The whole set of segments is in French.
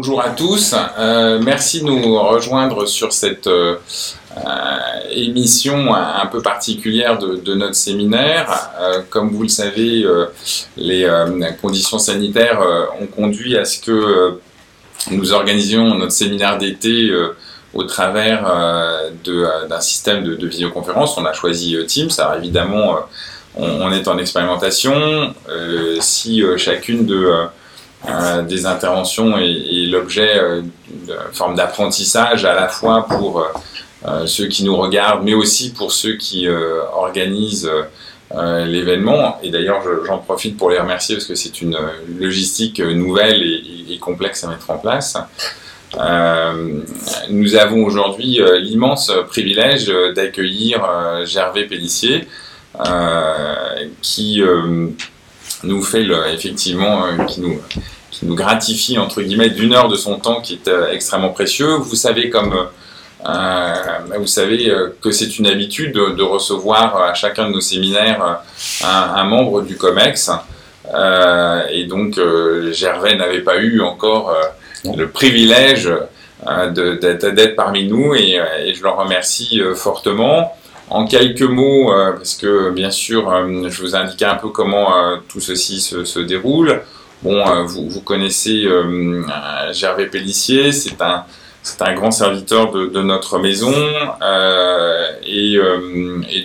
Bonjour à tous, euh, merci de nous rejoindre sur cette euh, émission un peu particulière de, notre séminaire. Euh, comme vous le savez, les conditions sanitaires ont conduit à ce que nous organisions notre séminaire d'été au travers d'un système de, visioconférence. On a choisi Teams, alors évidemment on, est en expérimentation. si chacune de euh, des interventions et, l'objet euh, d'une forme d'apprentissage à la fois pour euh, ceux qui nous regardent, mais aussi pour ceux qui organisent l'événement. Et d'ailleurs, j'en profite pour les remercier parce que c'est une logistique nouvelle et, complexe à mettre en place. nous avons aujourd'hui l'immense privilège d'accueillir Gervais Pellissier, qui nous fait effectivement, euh, qui nous, qui nous gratifie entre guillemets d'une heure de son temps qui est euh, extrêmement précieux. Vous savez comme euh, vous savez que c'est une habitude de, recevoir à chacun de nos séminaires un, membre du COMEX. et donc Gervais n'avait pas eu encore le privilège d'être parmi nous et, et, je le remercie fortement. En quelques mots, euh, parce que bien sûr, euh, je vous indiquais un peu comment euh, tout ceci se, déroule. Bon, vous, connaissez Gervais Pellissier, c'est un, c'est un grand serviteur de, notre maison et,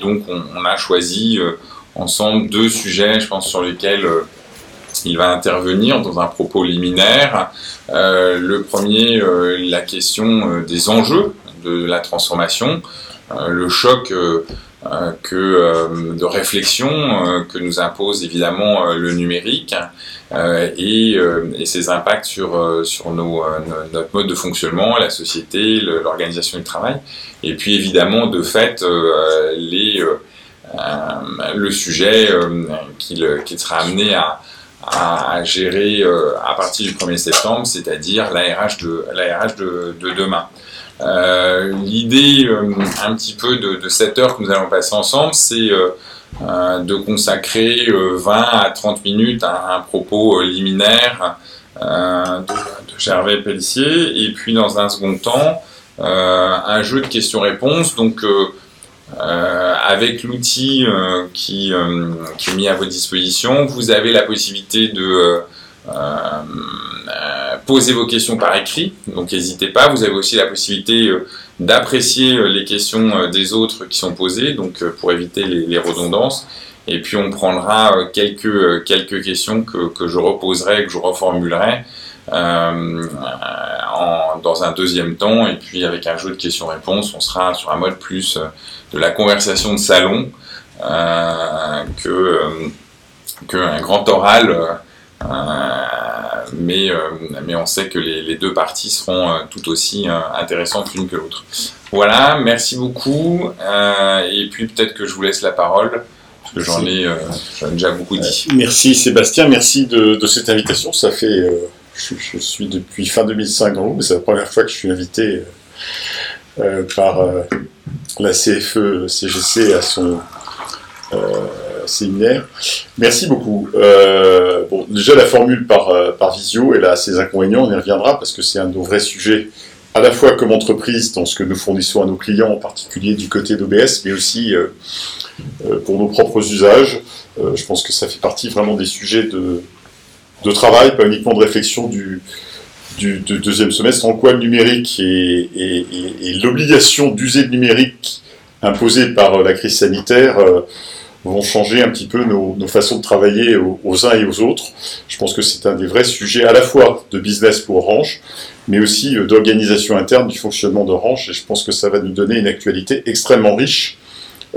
donc on, a choisi ensemble deux sujets, je pense, sur lesquels il va intervenir dans un propos liminaire. le premier, la question des enjeux de la transformation. Euh, le choc euh, euh, que, de réflexion que nous impose évidemment le numérique et, ses impacts sur, sur nos, notre mode de fonctionnement, la société, l'organisation du travail, et puis évidemment de fait les, le sujet qu'il sera amené à, à, gérer à partir du 1er septembre, c'est-à-dire l'ARH de, de, demain. Euh, l'idée euh, un petit peu de, cette heure que nous allons passer ensemble, c'est euh, de consacrer 20 à 30 minutes à un propos liminaire de, Gervais Pellissier, et puis dans un second temps, un jeu de questions-réponses. Donc, avec l'outil qui, qui, est mis à votre disposition, vous avez la possibilité de posez vos questions par écrit, donc n'hésitez pas. Vous avez aussi la possibilité euh, d'apprécier euh, les questions euh, des autres qui sont posées, donc pour éviter les, redondances. Et puis on prendra quelques, quelques questions que, que je reposerai, que je reformulerai euh, dans un deuxième temps. Et puis avec un jeu de questions-réponses, on sera sur un mode plus de la conversation de salon euh, que grand oral. Mais, euh, mais on sait que les, deux parties seront euh, tout aussi euh, intéressantes l'une que l'autre. Voilà, merci beaucoup. et puis peut-être que je vous laisse la parole, parce que j'en ai, déjà beaucoup dit. merci Sébastien, merci de, cette invitation. Ça fait, je, suis depuis fin 2005 dans mais c'est la première fois que je suis invité par la CFE CGC à son séminaire. Merci beaucoup. Euh, bon, déjà, la formule par, euh, par visio, elle a ses inconvénients, on y reviendra, parce que c'est un de nos vrais sujets, à la fois comme entreprise, dans ce que nous fournissons à nos clients, en particulier du côté d'OBS, mais aussi euh, pour nos propres usages. je pense que ça fait partie vraiment des sujets de, de travail, pas uniquement de réflexion du, du, deuxième semestre, en quoi le numérique et, l'obligation d'user le numérique imposée par la crise sanitaire vont changer un petit peu nos, façons de travailler aux, uns et aux autres. Je pense que c'est un des vrais sujets à la fois de business pour Orange, mais aussi euh, d'organisation interne du fonctionnement d'Orange. Et je pense que ça va nous donner une actualité extrêmement riche,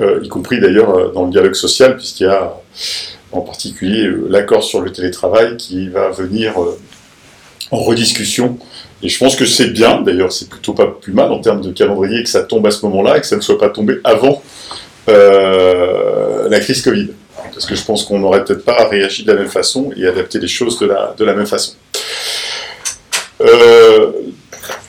euh, y compris d'ailleurs euh, dans le dialogue social, puisqu'il y a en particulier l'accord sur le télétravail qui va venir en rediscussion. Et je pense que c'est bien, d'ailleurs c'est plutôt pas plus mal en termes de calendrier que ça tombe à ce moment-là et que ça ne soit pas tombé avant euh, la crise Covid. Parce que je pense qu'on n'aurait peut-être pas réagi de la même façon et adapté les choses de la, de la même façon. Euh,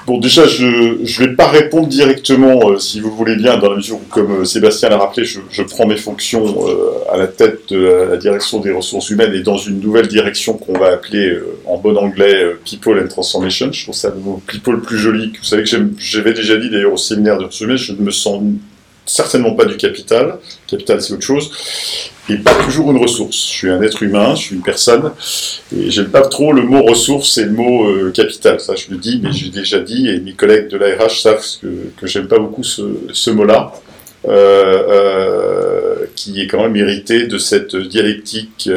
Bon, déjà, je ne vais pas répondre directement, euh, si vous voulez bien, dans la mesure où, comme Sébastien l'a rappelé, je, prends mes fonctions à la tête de la, direction des ressources humaines et dans une nouvelle direction qu'on va appeler en bon anglais People and Transformation. Je trouve ça le mot People plus joli. Vous savez que j'avais déjà dit d'ailleurs au séminaire de ressources humaines, je ne me sens certainement pas du capital. Capital, c'est autre chose et pas toujours une ressource. Je suis un être humain, je suis une personne, et j'aime pas trop le mot ressource et le mot euh, capital. Ça, je le dis, mais j'ai déjà dit, et mes collègues de l'ARH savent que, j'aime pas beaucoup ce, mot-là, euh, euh, qui est quand même hérité de cette dialectique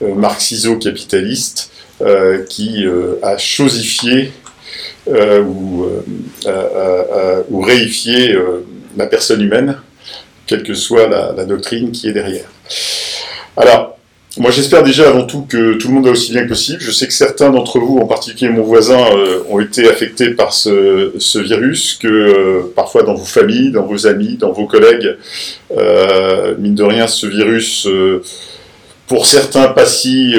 marxiso-capitaliste qui a chosifié ou réifié la personne humaine quelle que soit la, doctrine qui est derrière. Alors, moi j'espère déjà avant tout que tout le monde va aussi bien que possible. Je sais que certains d'entre vous, en particulier mon voisin, euh, ont été affectés par ce, virus, que euh, parfois dans vos familles, dans vos amis, dans vos collègues, euh, mine de rien, ce virus, pour certains pas si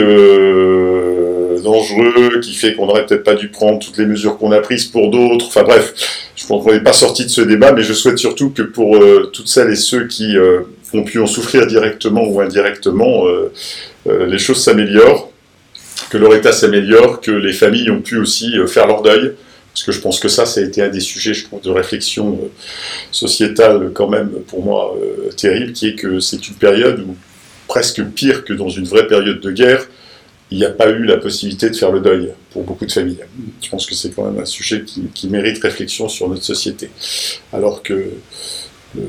dangereux, qui fait qu'on n'aurait peut-être pas dû prendre toutes les mesures qu'on a prises pour d'autres. Enfin bref, je pense qu'on pas sorti de ce débat, mais je souhaite surtout que pour euh, toutes celles et ceux qui euh, ont pu en souffrir directement ou indirectement, euh, les choses s'améliorent, que leur état s'améliore, que les familles ont pu aussi faire leur deuil. Parce que je pense que ça, ça a été un des sujets, je trouve, de réflexion sociétale quand même pour moi terrible, qui est que c'est une période où, presque pire que dans une vraie période de guerre, il n'y a pas eu la possibilité de faire le deuil pour beaucoup de familles. Je pense que c'est quand même un sujet qui, mérite réflexion sur notre société. Alors que le,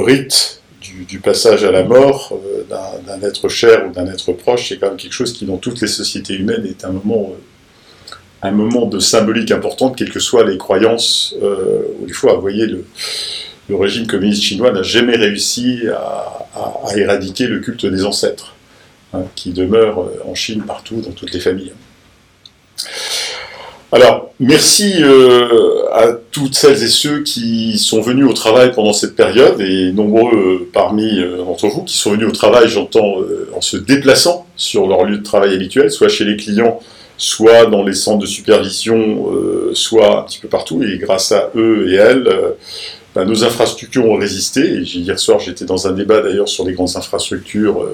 rite du, passage à la mort euh, d'un être cher ou d'un être proche, c'est quand même quelque chose qui, dans toutes les sociétés humaines, est un moment, euh, un moment de symbolique importante, quelles que soient les croyances. Euh, vous voyez, le, régime communiste chinois n'a jamais réussi à éradiquer le culte des ancêtres. Hein, qui demeure euh, en Chine partout, dans toutes les familles. Alors, merci euh, à toutes celles et ceux qui sont venus au travail pendant cette période, et nombreux euh, parmi d'entre vous qui sont venus au travail, j'entends, en se déplaçant sur leur lieu de travail habituel, soit chez les clients, soit dans les centres de supervision, soit un petit peu partout, et grâce à eux et elles, ben, nos infrastructures ont résisté. Hier soir, j'étais dans un débat d'ailleurs sur les grandes infrastructures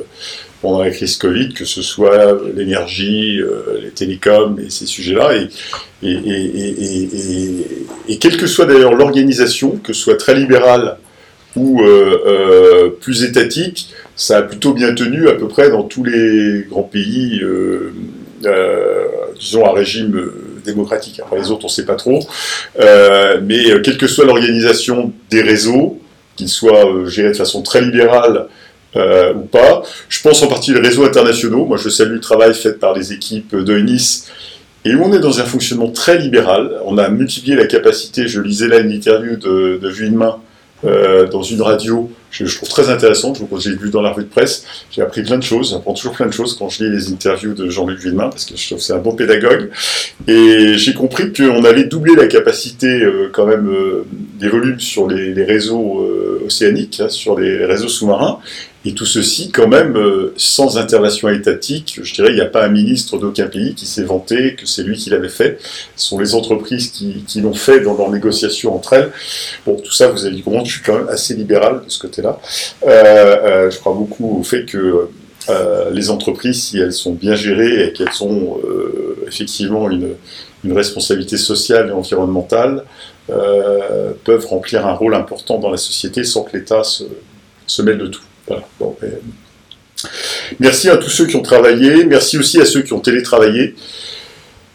pendant la crise Covid, que ce soit l'énergie, euh, les télécoms et ces sujets-là. Et, quelle que soit d'ailleurs l'organisation, que ce soit très libérale ou euh, euh, plus étatique, ça a plutôt bien tenu à peu près dans tous les grands pays, disons à régime démocratique. Après les autres, on ne sait pas trop. mais quelle que soit l'organisation des réseaux, qu'ils soient gérés de façon très libérale euh, ou pas. Je pense en partie les réseaux internationaux. Moi, je salue le travail fait par les équipes de Nice. Et on est dans un fonctionnement très libéral. On a multiplié la capacité. Je lisais là une interview de, de euh, dans une radio je, je, trouve très intéressant. Je, j'ai vu dans la revue de presse, j'ai appris plein de choses. J'apprends toujours plein de choses quand je lis les interviews de Jean-Luc Villemain, parce que je trouve que c'est un bon pédagogue. Et j'ai compris qu'on allait doubler la capacité euh, quand même euh, des volumes sur les réseaux euh, océaniques, hein, sur les réseaux sous-marins. Et tout ceci, quand même, euh, sans intervention étatique, je dirais, il n'y a pas un ministre d'aucun pays qui s'est vanté que c'est lui qui l'avait fait. Ce sont les entreprises qui, l'ont fait dans leurs négociations entre elles. Bon, tout ça, vous avez dit comment je suis quand même assez libéral de ce côté-là. Euh, euh, je crois beaucoup au fait que les entreprises, si elles sont bien gérées et qu'elles ont effectivement une, une, responsabilité sociale et environnementale, peuvent remplir un rôle important dans la société sans que l'État se, mêle de tout. Ben, merci à tous ceux qui ont travaillé, merci aussi à ceux qui ont télétravaillé.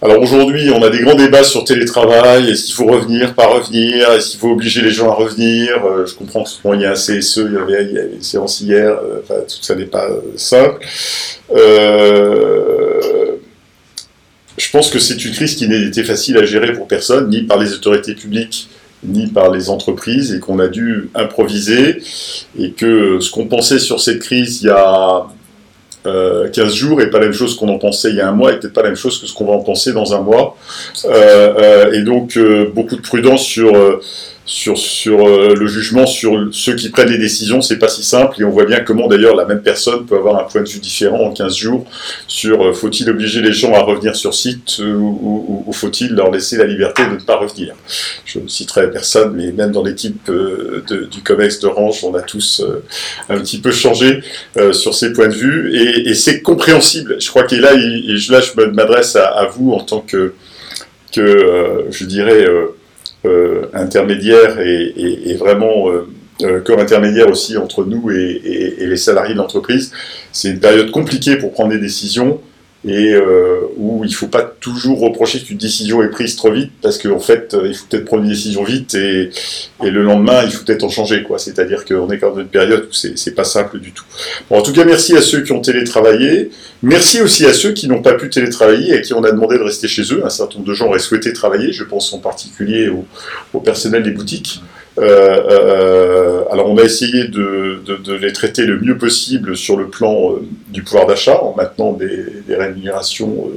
Alors aujourd'hui, on a des grands débats sur télétravail, est-ce qu'il faut revenir, pas revenir, est-ce qu'il faut obliger les gens à revenir? Euh, Je comprends que il y a un CSE, il y avait, une séance hier, euh, enfin, tout ça n'est pas euh, simple. Je pense que c'est une crise qui n'a été facile à gérer pour personne, ni par les autorités publiques, ni par les entreprises et qu'on a dû improviser et que ce qu'on pensait sur cette crise il y a 15 euh, jours et pas la même chose qu'on en pensait il y a un mois et peut-être pas la même chose que ce qu'on va en penser dans un mois. Euh, euh, et donc beaucoup de prudence sur sur, sur euh, le jugement sur ceux qui prennent les décisions, c'est pas si simple, et on voit bien comment d'ailleurs la même personne peut avoir un point de vue différent en 15 jours sur euh, faut-il obliger les gens à revenir sur site euh, ou, faut-il leur laisser la liberté de ne pas revenir? Je ne citerai personne, mais même dans l'équipe du COMEX d'Orange, on a tous un petit peu changé sur ces points de vue, et, c'est compréhensible. Je crois que là, et là je m'adresse à, à, vous en tant que, que je dirais, euh, intermédiaire et, vraiment euh, euh, comme intermédiaire aussi entre nous et, les salariés de l'entreprise. C'est une période compliquée pour prendre des décisions et où il ne faut pas toujours reprocher qu'une décision est prise trop vite parce qu'en fait, il faut peut-être prendre une décision vite et, le lendemain, il faut peut-être en changer. C'est-à-dire qu'on est quand même dans une période où c'est pas simple du tout. en tout cas, merci à ceux qui ont télétravaillé. Merci aussi à ceux qui n'ont pas pu télétravailler et qui on a demandé de rester chez eux. Un certain nombre de gens auraient souhaité travailler, je pense en particulier au, personnel des boutiques. Euh, euh, alors on a essayé de, les traiter le mieux possible sur le plan euh, du pouvoir d'achat en maintenant des, rémunérations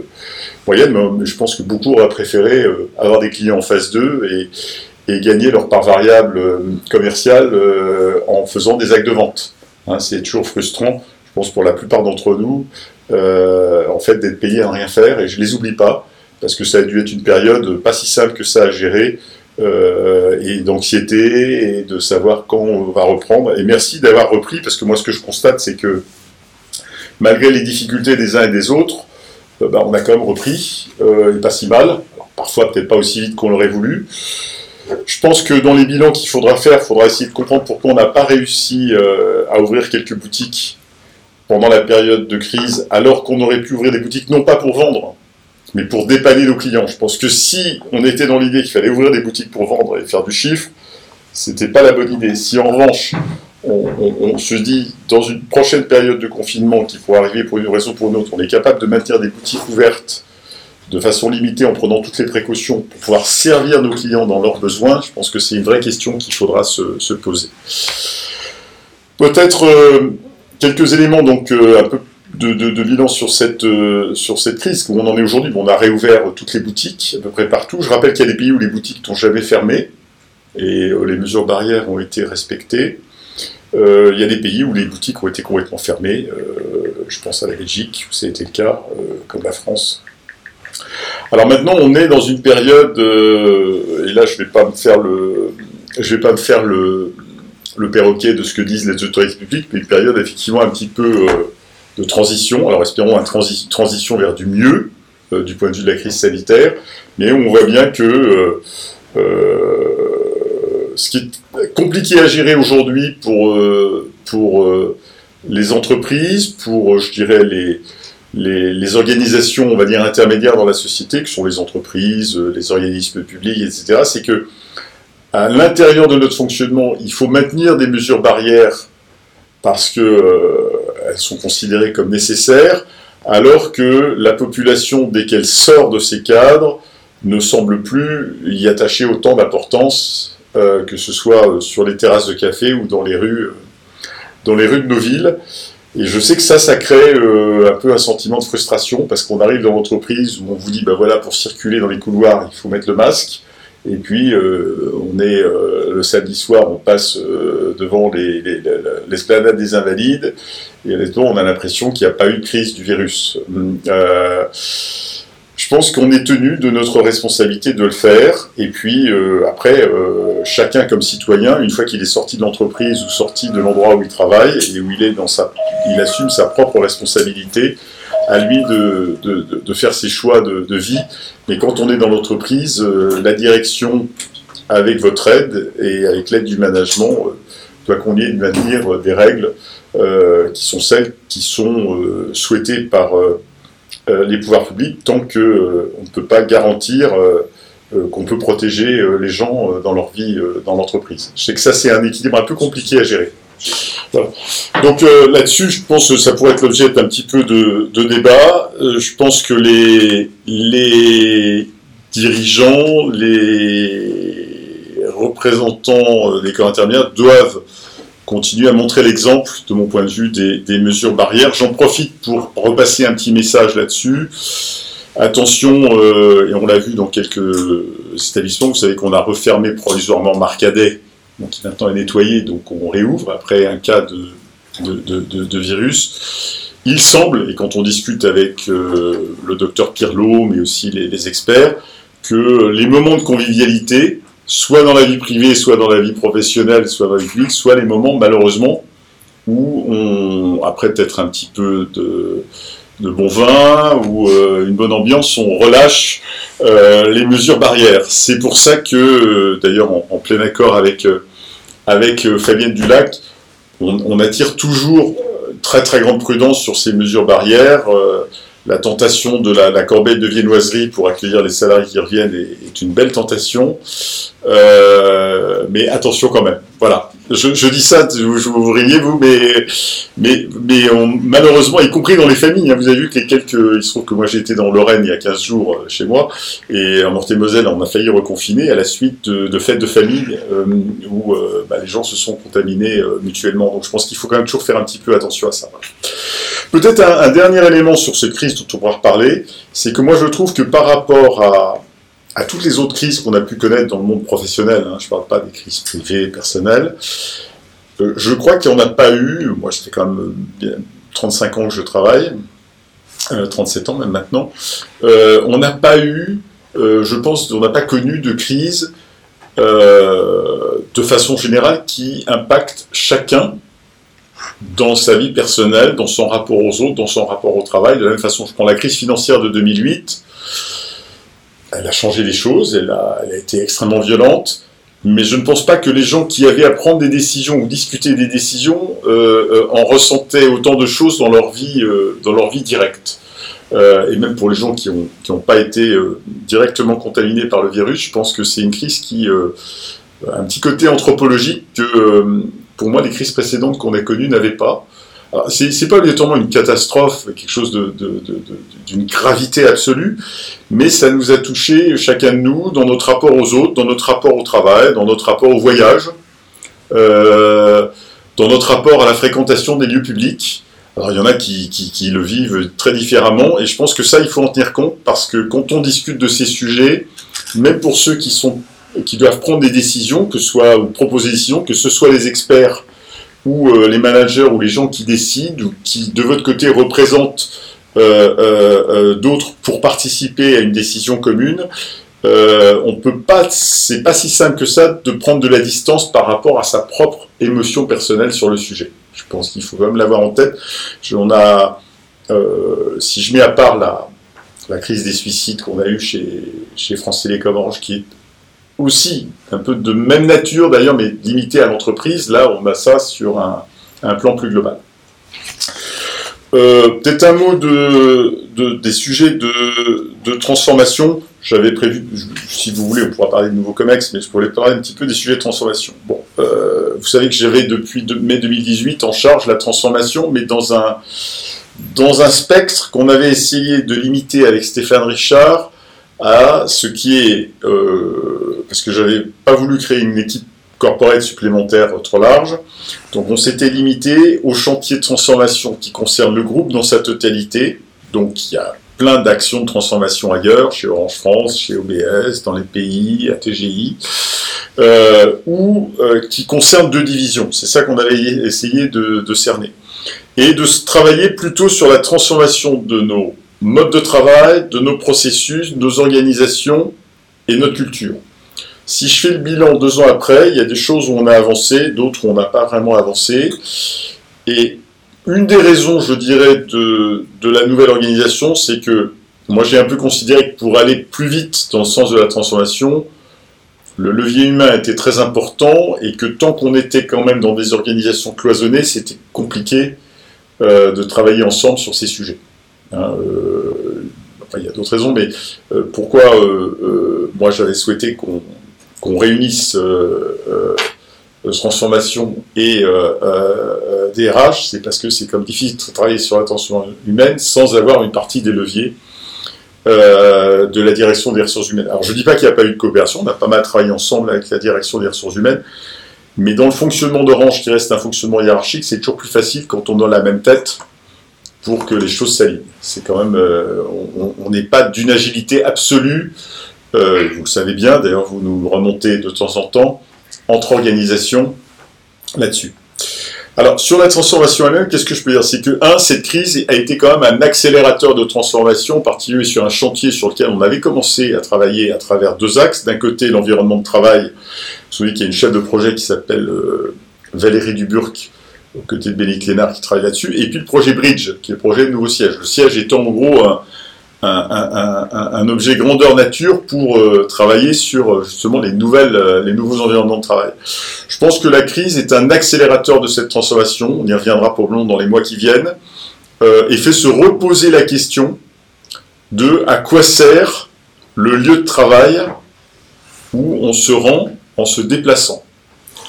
moyennes, mais je pense que beaucoup auraient préféré avoir des clients en phase 2 et, gagner leur part variable commerciale en faisant des actes de vente. Hein, c'est toujours frustrant, je pense pour la plupart d'entre nous, en fait, d'être payé à rien faire, et je les oublie pas, parce que ça a dû être une période pas si simple que ça à gérer, euh, et d'anxiété, et de savoir quand on va reprendre. Et merci d'avoir repris, parce que moi, ce que je constate, c'est que malgré les difficultés des uns et des autres, euh, bah, on a quand même repris, et pas si mal. parfois, peut-être pas aussi vite qu'on l'aurait voulu. Je pense que dans les bilans qu'il faudra faire, il faudra essayer de comprendre pourquoi on n'a pas réussi à ouvrir quelques boutiques pendant la période de crise, alors qu'on aurait pu ouvrir des boutiques, non pas pour vendre, mais pour dépanner nos clients. Je pense que si on était dans l'idée qu'il fallait ouvrir des boutiques pour vendre et faire du chiffre, c'était pas la bonne idée. Si en revanche, on, se dit, dans une prochaine période de confinement qui pourrait arriver pour une raison ou pour une autre, on est capable de maintenir des boutiques ouvertes de façon limitée en prenant toutes les précautions pour pouvoir servir nos clients dans leurs besoins, je pense que c'est une vraie question qu'il faudra se, poser. Peut-être euh, quelques éléments donc euh, un peu de, bilan sur cette, euh, sur cette crise, où on en est aujourd'hui. on a réouvert toutes les boutiques, à peu près partout. Je rappelle qu'il y a des pays où les boutiques n'ont jamais fermé, et euh, les mesures barrières ont été respectées. il y a des pays où les boutiques ont été complètement fermées. je pense à la Belgique, où ça a été le cas, comme la France. Alors maintenant, on est dans une période, et là, je ne vais pas me faire le, je vais pas me faire le, perroquet de ce que disent les autorités publiques, mais une période effectivement un petit peu euh, de transition. Alors espérons une transition vers du mieux euh, du point de vue de la crise sanitaire, mais on voit bien que euh, ce qui est compliqué à gérer aujourd'hui pour, pour les entreprises, pour, je dirais, les, les, organisations, on va dire, intermédiaires dans la société, que sont les entreprises, les organismes publics, etc., c'est que à l'intérieur de notre fonctionnement, il faut maintenir des mesures barrières parce euh, sont considérées comme nécessaires, alors que la population, dès qu'elle sort de ces cadres, ne semble plus y attacher autant d'importance, euh, que ce soit euh, sur les terrasses de café ou dans les rues, dans les rues de nos villes. Et je sais que ça, ça crée un peu un sentiment de frustration, parce qu'on arrive dans l'entreprise où on vous dit, ben voilà, pour circuler dans les couloirs, il faut mettre le masque. Et puis, euh, on est euh, le samedi soir, on passe euh, devant l'esplanade des Invalides, et honnêtement, on a l'impression qu'il n'y a pas eu de crise du virus. je pense qu'on est tenu de notre responsabilité de le faire, et puis après, chacun comme citoyen, une fois qu'il est sorti de l'entreprise ou sorti de l'endroit où il travaille et où il est dans sa, il assume sa propre responsabilité à lui de, faire ses choix de, vie. Mais quand on est dans l'entreprise, euh, la direction, avec votre aide et avec l'aide du management, euh, doit conduire de maintenir des règles euh, qui sont celles qui sont souhaitées par les pouvoirs publics tant qu'on ne peut pas garantir qu'on peut protéger les gens dans leur vie dans l'entreprise. Je sais que ça, c'est un équilibre un peu compliqué à gérer. Donc euh, là-dessus, je pense que ça pourrait être l'objet d'un petit peu de, débat. Euh, je pense que les, dirigeants, les représentants euh, des corps intermédiaires doivent continuer à montrer l'exemple, de mon point de vue, des, mesures barrières. J'en profite pour repasser un petit message là-dessus. Attention, et on l'a vu dans quelques cet établissement. Vous savez qu'on a refermé provisoirement Marcadet, donc qui maintenant est nettoyé, donc on réouvre après un cas de, virus. Il semble, et quand on discute avec le docteur Pirlo, mais aussi les, experts, que les moments de convivialité, soit dans la vie privée, soit dans la vie professionnelle, soit dans la vie publique, soit les moments, malheureusement, où on, après peut-être un petit peu de, bon vin ou euh, une bonne ambiance, on relâche euh, les mesures barrières. C'est pour ça que, euh, d'ailleurs, en, plein accord avec, avec Fabienne Dulac, on, attire toujours très très grande prudence sur ces mesures barrières la tentation de la, corbeille de viennoiserie pour accueillir les salariés qui reviennent est, une belle tentation. Euh, mais attention quand même. Voilà. Je, dis ça, vous, vous riez vous, mais, mais, mais malheureusement, y compris dans les familles, hein, vous avez vu que les quelques, il se trouve que moi j'ai été dans Lorraine il y a 15 jours euh, chez moi, et en Meurthe-et-Moselle, on a failli reconfiner à la suite de, fêtes de famille euh, où bah, les gens se sont contaminés mutuellement. Donc je pense qu'il faut quand même toujours faire un petit peu attention à ça. Peut-être un, dernier élément sur cette crise dont on pourra reparler, c'est que moi je trouve que par rapport à, toutes les autres crises qu'on a pu connaître dans le monde professionnel, hein, je ne parle pas des crises privées, personnelles, euh, je crois qu'il n'y en a pas eu, moi j'étais quand même bien 35 ans que je travaille, 37 euh, ans même maintenant, euh, on n'a pas eu, je pense, on n'a pas connu de crise de façon générale qui impacte chacun dans sa vie personnelle, dans son rapport aux autres, dans son rapport au travail. De la même façon, je prends la crise financière de 2008, elle a changé les choses, elle a, été extrêmement violente, mais je ne pense pas que les gens qui avaient à prendre des décisions ou discuter des décisions euh, euh, en ressentaient autant de choses dans leur vie, euh, dans leur vie directe. et même pour les gens qui n'ont pas été directement contaminés par le virus, je pense que c'est une crise qui a un petit côté anthropologique que pour moi, les crises précédentes qu'on a connues n'avaient pas. C'est pas obligatoirement une catastrophe, quelque chose d'une gravité absolue, mais ça nous a touché chacun de nous dans notre rapport aux autres, dans notre rapport au travail, dans notre rapport au voyage, euh, dans notre rapport à la fréquentation des lieux publics. Alors il y en a qui, le vivent très différemment, et je pense que ça, il faut en tenir compte, parce que quand on discute de ces sujets, même pour ceux qui doivent prendre des décisions, que ce soit, proposer des décisions, que ce soit les experts ou euh, les managers ou les gens qui décident ou qui, de votre côté, représentent euh, euh, d'autres pour participer à une décision commune, on peut pas, c'est pas si simple que ça de prendre de la distance par rapport à sa propre émotion personnelle sur le sujet. Je pense qu'il faut quand même l'avoir en tête. On a, si je mets à part la, la crise des suicides qu'on a eue chez, chez France Télécom Orange, qui est aussi un peu de même nature d'ailleurs, mais limité à l'entreprise. Là, on a ça sur un, plan plus global. Euh, peut-être un mot de, des sujets de, transformation. J'avais prévu, si vous voulez, on pourra parler de nouveaux COMEX, mais je pourrais parler un petit peu des sujets de transformation. Bon, euh, vous savez que j'avais depuis mai 2018 en charge la transformation, mais dans un, dans un spectre qu'on avait essayé de limiter avec Stéphane Richard à ce qui est, euh, parce que j'avais pas voulu créer une équipe corporate supplémentaire trop large, donc on s'était limité au chantier de transformation qui concerne le groupe dans sa totalité, donc il y a plein d'actions de transformation ailleurs, chez Orange France, chez OBS, dans les pays, à TGI, euh, ou euh, qui concerne deux divisions. C'est ça qu'on avait essayé de, de cerner. Et de travailler plutôt sur la transformation de nos mode de travail, de nos processus, nos organisations et notre culture. Si je fais le bilan deux ans après, il y a des choses où on a avancé, d'autres où on n'a pas vraiment avancé. Et une des raisons, je dirais, de, la nouvelle organisation, c'est que moi j'ai un peu considéré que pour aller plus vite dans le sens de la transformation, le levier humain était très important et que tant qu'on était quand même dans des organisations cloisonnées, c'était compliqué euh, de travailler ensemble sur ces sujets. Hein, euh, il y a d'autres raisons, mais euh, pourquoi euh, moi j'avais souhaité qu'on réunisse transformation et DRH, c'est parce que c'est comme difficile de travailler sur l'attention humaine sans avoir une partie des leviers de la direction des ressources humaines. Alors je ne dis pas qu'il n'y a pas eu de coopération, on a pas mal travaillé ensemble avec la direction des ressources humaines, mais dans le fonctionnement d'Orange, qui reste un fonctionnement hiérarchique, c'est toujours plus facile quand on a la même tête pour que les choses s'alignent. C'est quand même, euh, on n'est pas d'une agilité absolue euh, vous le savez bien, d'ailleurs vous nous remontez de temps en temps, entre organisations là-dessus. Alors, sur la transformation elle-même, qu'est-ce que je peux dire? C'est que, un, cette crise a été quand même un accélérateur de transformation, en particulier sur un chantier sur lequel on avait commencé à travailler à travers deux axes. D'un côté, l'environnement de travail. Qu'il y a une chef de projet qui s'appelle euh, Valérie Duburc, aux côtés de Bénédicte Lénard, qui travaille là-dessus. Et puis le projet Bridge, qui est le projet de nouveau siège. Le siège étant en gros un, un, objet grandeur nature pour euh, travailler sur euh, justement les, nouvelles, euh, les nouveaux environnements de travail. Je pense que la crise est un accélérateur de cette transformation, on y reviendra probablement dans les mois qui viennent, et fait se reposer la question de à quoi sert le lieu de travail où on se rend en se déplaçant.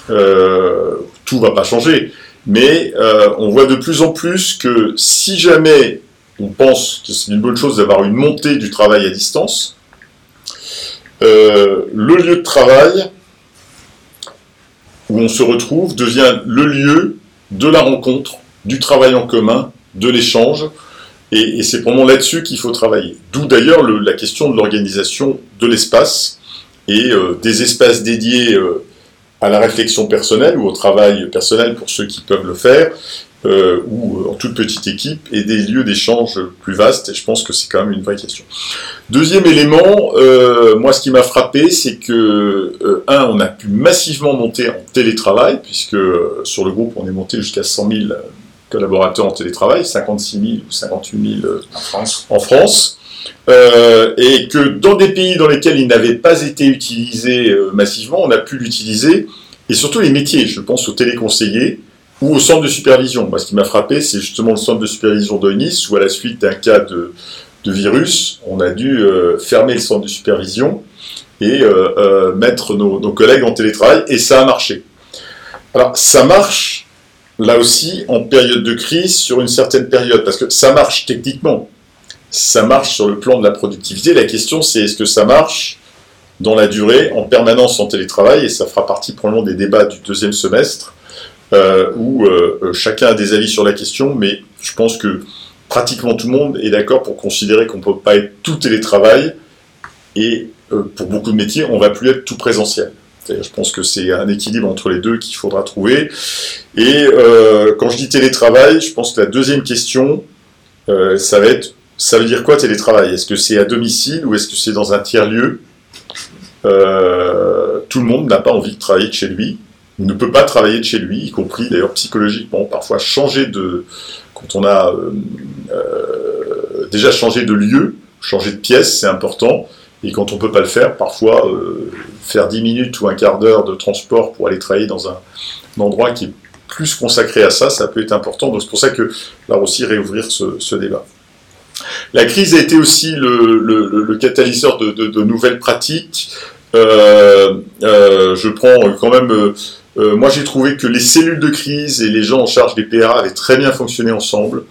tout ne va pas changer, mais on voit de plus en plus que si jamais on pense que c'est une bonne chose d'avoir une montée du travail à distance. Euh, le lieu de travail où on se retrouve devient le lieu de la rencontre, du travail en commun, de l'échange, et, c'est vraiment là-dessus qu'il faut travailler. D'où d'ailleurs la question de l'organisation de l'espace et euh, des espaces dédiés euh, à la réflexion personnelle ou au travail personnel pour ceux qui peuvent le faire, euh, ou en toute petite équipe, et des lieux d'échange plus vastes, et je pense que c'est quand même une vraie question. Deuxième élément, euh, moi ce qui m'a frappé, c'est que, euh, un, on a pu massivement monter en télétravail, puisque sur le groupe on est monté jusqu'à 100 000 collaborateurs en télétravail, 56 000 ou 58 000 en France. En France. Et que dans des pays dans lesquels il n'avait pas été utilisé massivement, on a pu l'utiliser, et surtout les métiers, je pense aux téléconseillers, ou au centre de supervision. Moi, ce qui m'a frappé, c'est justement le centre de supervision de Nice, où à la suite d'un cas de, virus, on a dû euh, fermer le centre de supervision et euh, euh, mettre nos, collègues en télétravail, et ça a marché. Alors, ça marche, là aussi, en période de crise, sur une certaine période, parce que ça marche techniquement, ça marche sur le plan de la productivité. La question, c'est est-ce que ça marche dans la durée, en permanence en télétravail, et ça fera partie probablement des débats du deuxième semestre, euh, où euh, euh, chacun a des avis sur la question, mais je pense que pratiquement tout le monde est d'accord pour considérer qu'on ne peut pas être tout télétravail, et pour beaucoup de métiers, on ne va plus être tout présentiel. Je pense que c'est un équilibre entre les deux qu'il faudra trouver. Et quand je dis télétravail, je pense que la deuxième question, ça va être, ça veut dire quoi télétravail? Est-ce que c'est à domicile ou est-ce que c'est dans un tiers-lieu? Tout le monde n'a pas envie de travailler de chez lui ne peut pas travailler de chez lui, y compris d'ailleurs psychologiquement, parfois changer de, quand on a euh, euh, déjà changé de lieu, changer de pièce, c'est important, et quand on ne peut pas le faire, parfois euh, faire 10 minutes ou un quart d'heure de transport pour aller travailler dans un, endroit qui est plus consacré à ça, ça peut être important, donc c'est pour ça que là aussi réouvrir ce, débat. La crise a été aussi le, catalyseur de, nouvelles pratiques. je prends quand même euh, moi, j'ai trouvé que les cellules de crise et les gens en charge des PRA avaient très bien fonctionné ensemble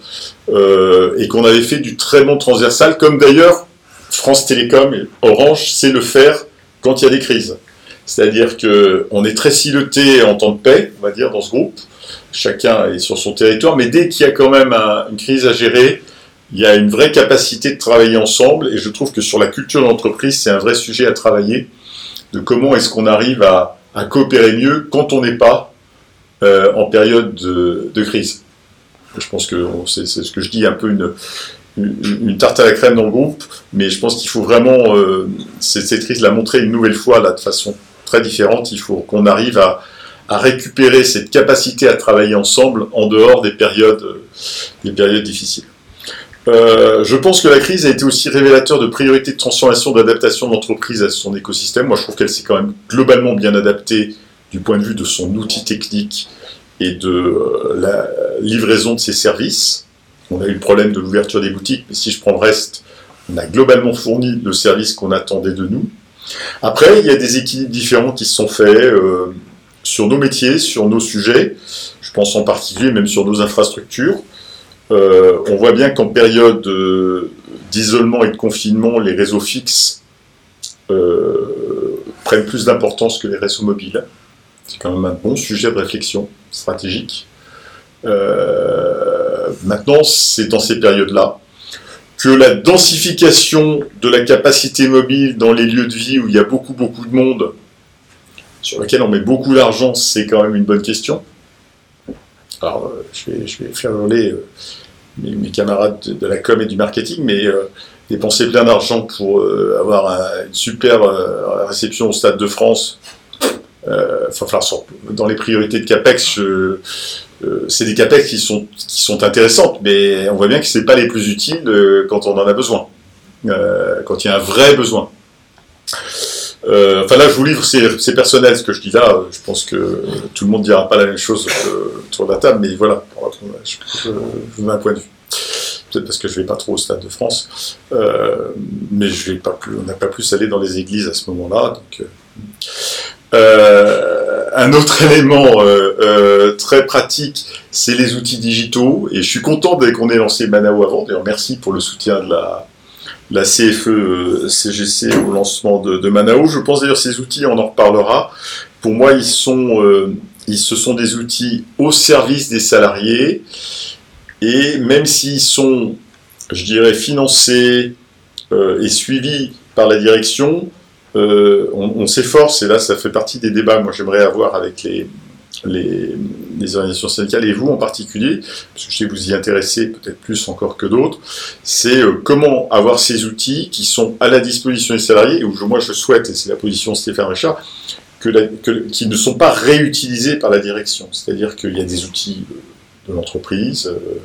euh, et qu'on avait fait du très bon transversal, comme d'ailleurs France Télécom et Orange sait le faire quand il y a des crises. C'est-à-dire qu'on est très siloté en temps de paix, on va dire, dans ce groupe. Chacun est sur son territoire, mais dès qu'il y a quand même une crise à gérer, il y a une vraie capacité de travailler ensemble. Et je trouve que sur la culture d'entreprise, c'est un vrai sujet à travailler, de comment est-ce qu'on arrive à, coopérer mieux quand on n'est pas euh, en période de, crise. Je pense que c'est ce que je dis un peu une, une, tarte à la crème dans le groupe, mais je pense qu'il faut vraiment, euh, cette crise l'a montré une nouvelle fois là, de façon très différente, il faut qu'on arrive à, à, récupérer cette capacité à travailler ensemble en dehors des périodes, des périodes difficiles. Euh, je pense que la crise a été aussi révélateur de priorités de transformation, d'adaptation de l'entreprise à son écosystème. Moi, je trouve qu'elle s'est quand même globalement bien adaptée du point de vue de son outil technique et de euh, la livraison de ses services. On a eu le problème de l'ouverture des boutiques, mais si je prends le reste, on a globalement fourni le service qu'on attendait de nous. Après, il y a des équilibres différents qui se sont faits euh, sur nos métiers, sur nos sujets. Je pense en particulier même sur nos infrastructures. Euh, on voit bien qu'en période euh, d'isolement et de confinement, les réseaux fixes euh, prennent plus d'importance que les réseaux mobiles. C'est quand même un bon sujet de réflexion stratégique. maintenant, c'est dans ces périodes-là que la densification de la capacité mobile dans les lieux de vie où il y a beaucoup beaucoup de monde, sur lequel on met beaucoup d'argent, c'est quand même une bonne question. Alors, euh, je, vais, je vais faire hurler euh, mes, camarades de, la com et du marketing, mais euh, dépenser plein d'argent pour avoir une super réception au Stade de France, enfin, dans les priorités de CAPEX, c'est des CAPEX qui sont, qui sont intéressantes, mais on voit bien que ce pas les plus utiles quand on en a besoin, quand il y a un vrai besoin. Euh, enfin là, je vous livre, c'est personnel ce que je dis là. Je pense que tout le monde dira pas la même chose euh, autour de la table, mais voilà, je, vous mets un point de vue. Peut-être parce que je vais pas trop au Stade de France, euh, mais on n'a pas plus allé dans les églises à ce moment-là. Donc, un autre élément très pratique, c'est les outils digitaux. Et je suis content qu'on ait lancé Manao avant. D'ailleurs, merci pour le soutien de la, la CFE CGC au lancement de, Manao. Je pense d'ailleurs ces outils, on en reparlera. Pour moi, ils sont, euh, ce sont des outils au service des salariés et même s'ils sont, je dirais, financés euh, et suivis par la direction, euh, on s'efforce, et là ça fait partie des débats que moi j'aimerais avoir avec les, les, organisations syndicales et vous en particulier, parce que je sais que vous y intéressez peut-être plus encore que d'autres, c'est euh, comment avoir ces outils qui sont à la disposition des salariés, et où moi je souhaite, et c'est la position de Stéphane Richard, que, qui ne sont pas réutilisés par la direction. C'est-à-dire qu'il y a des outils euh, de l'entreprise, euh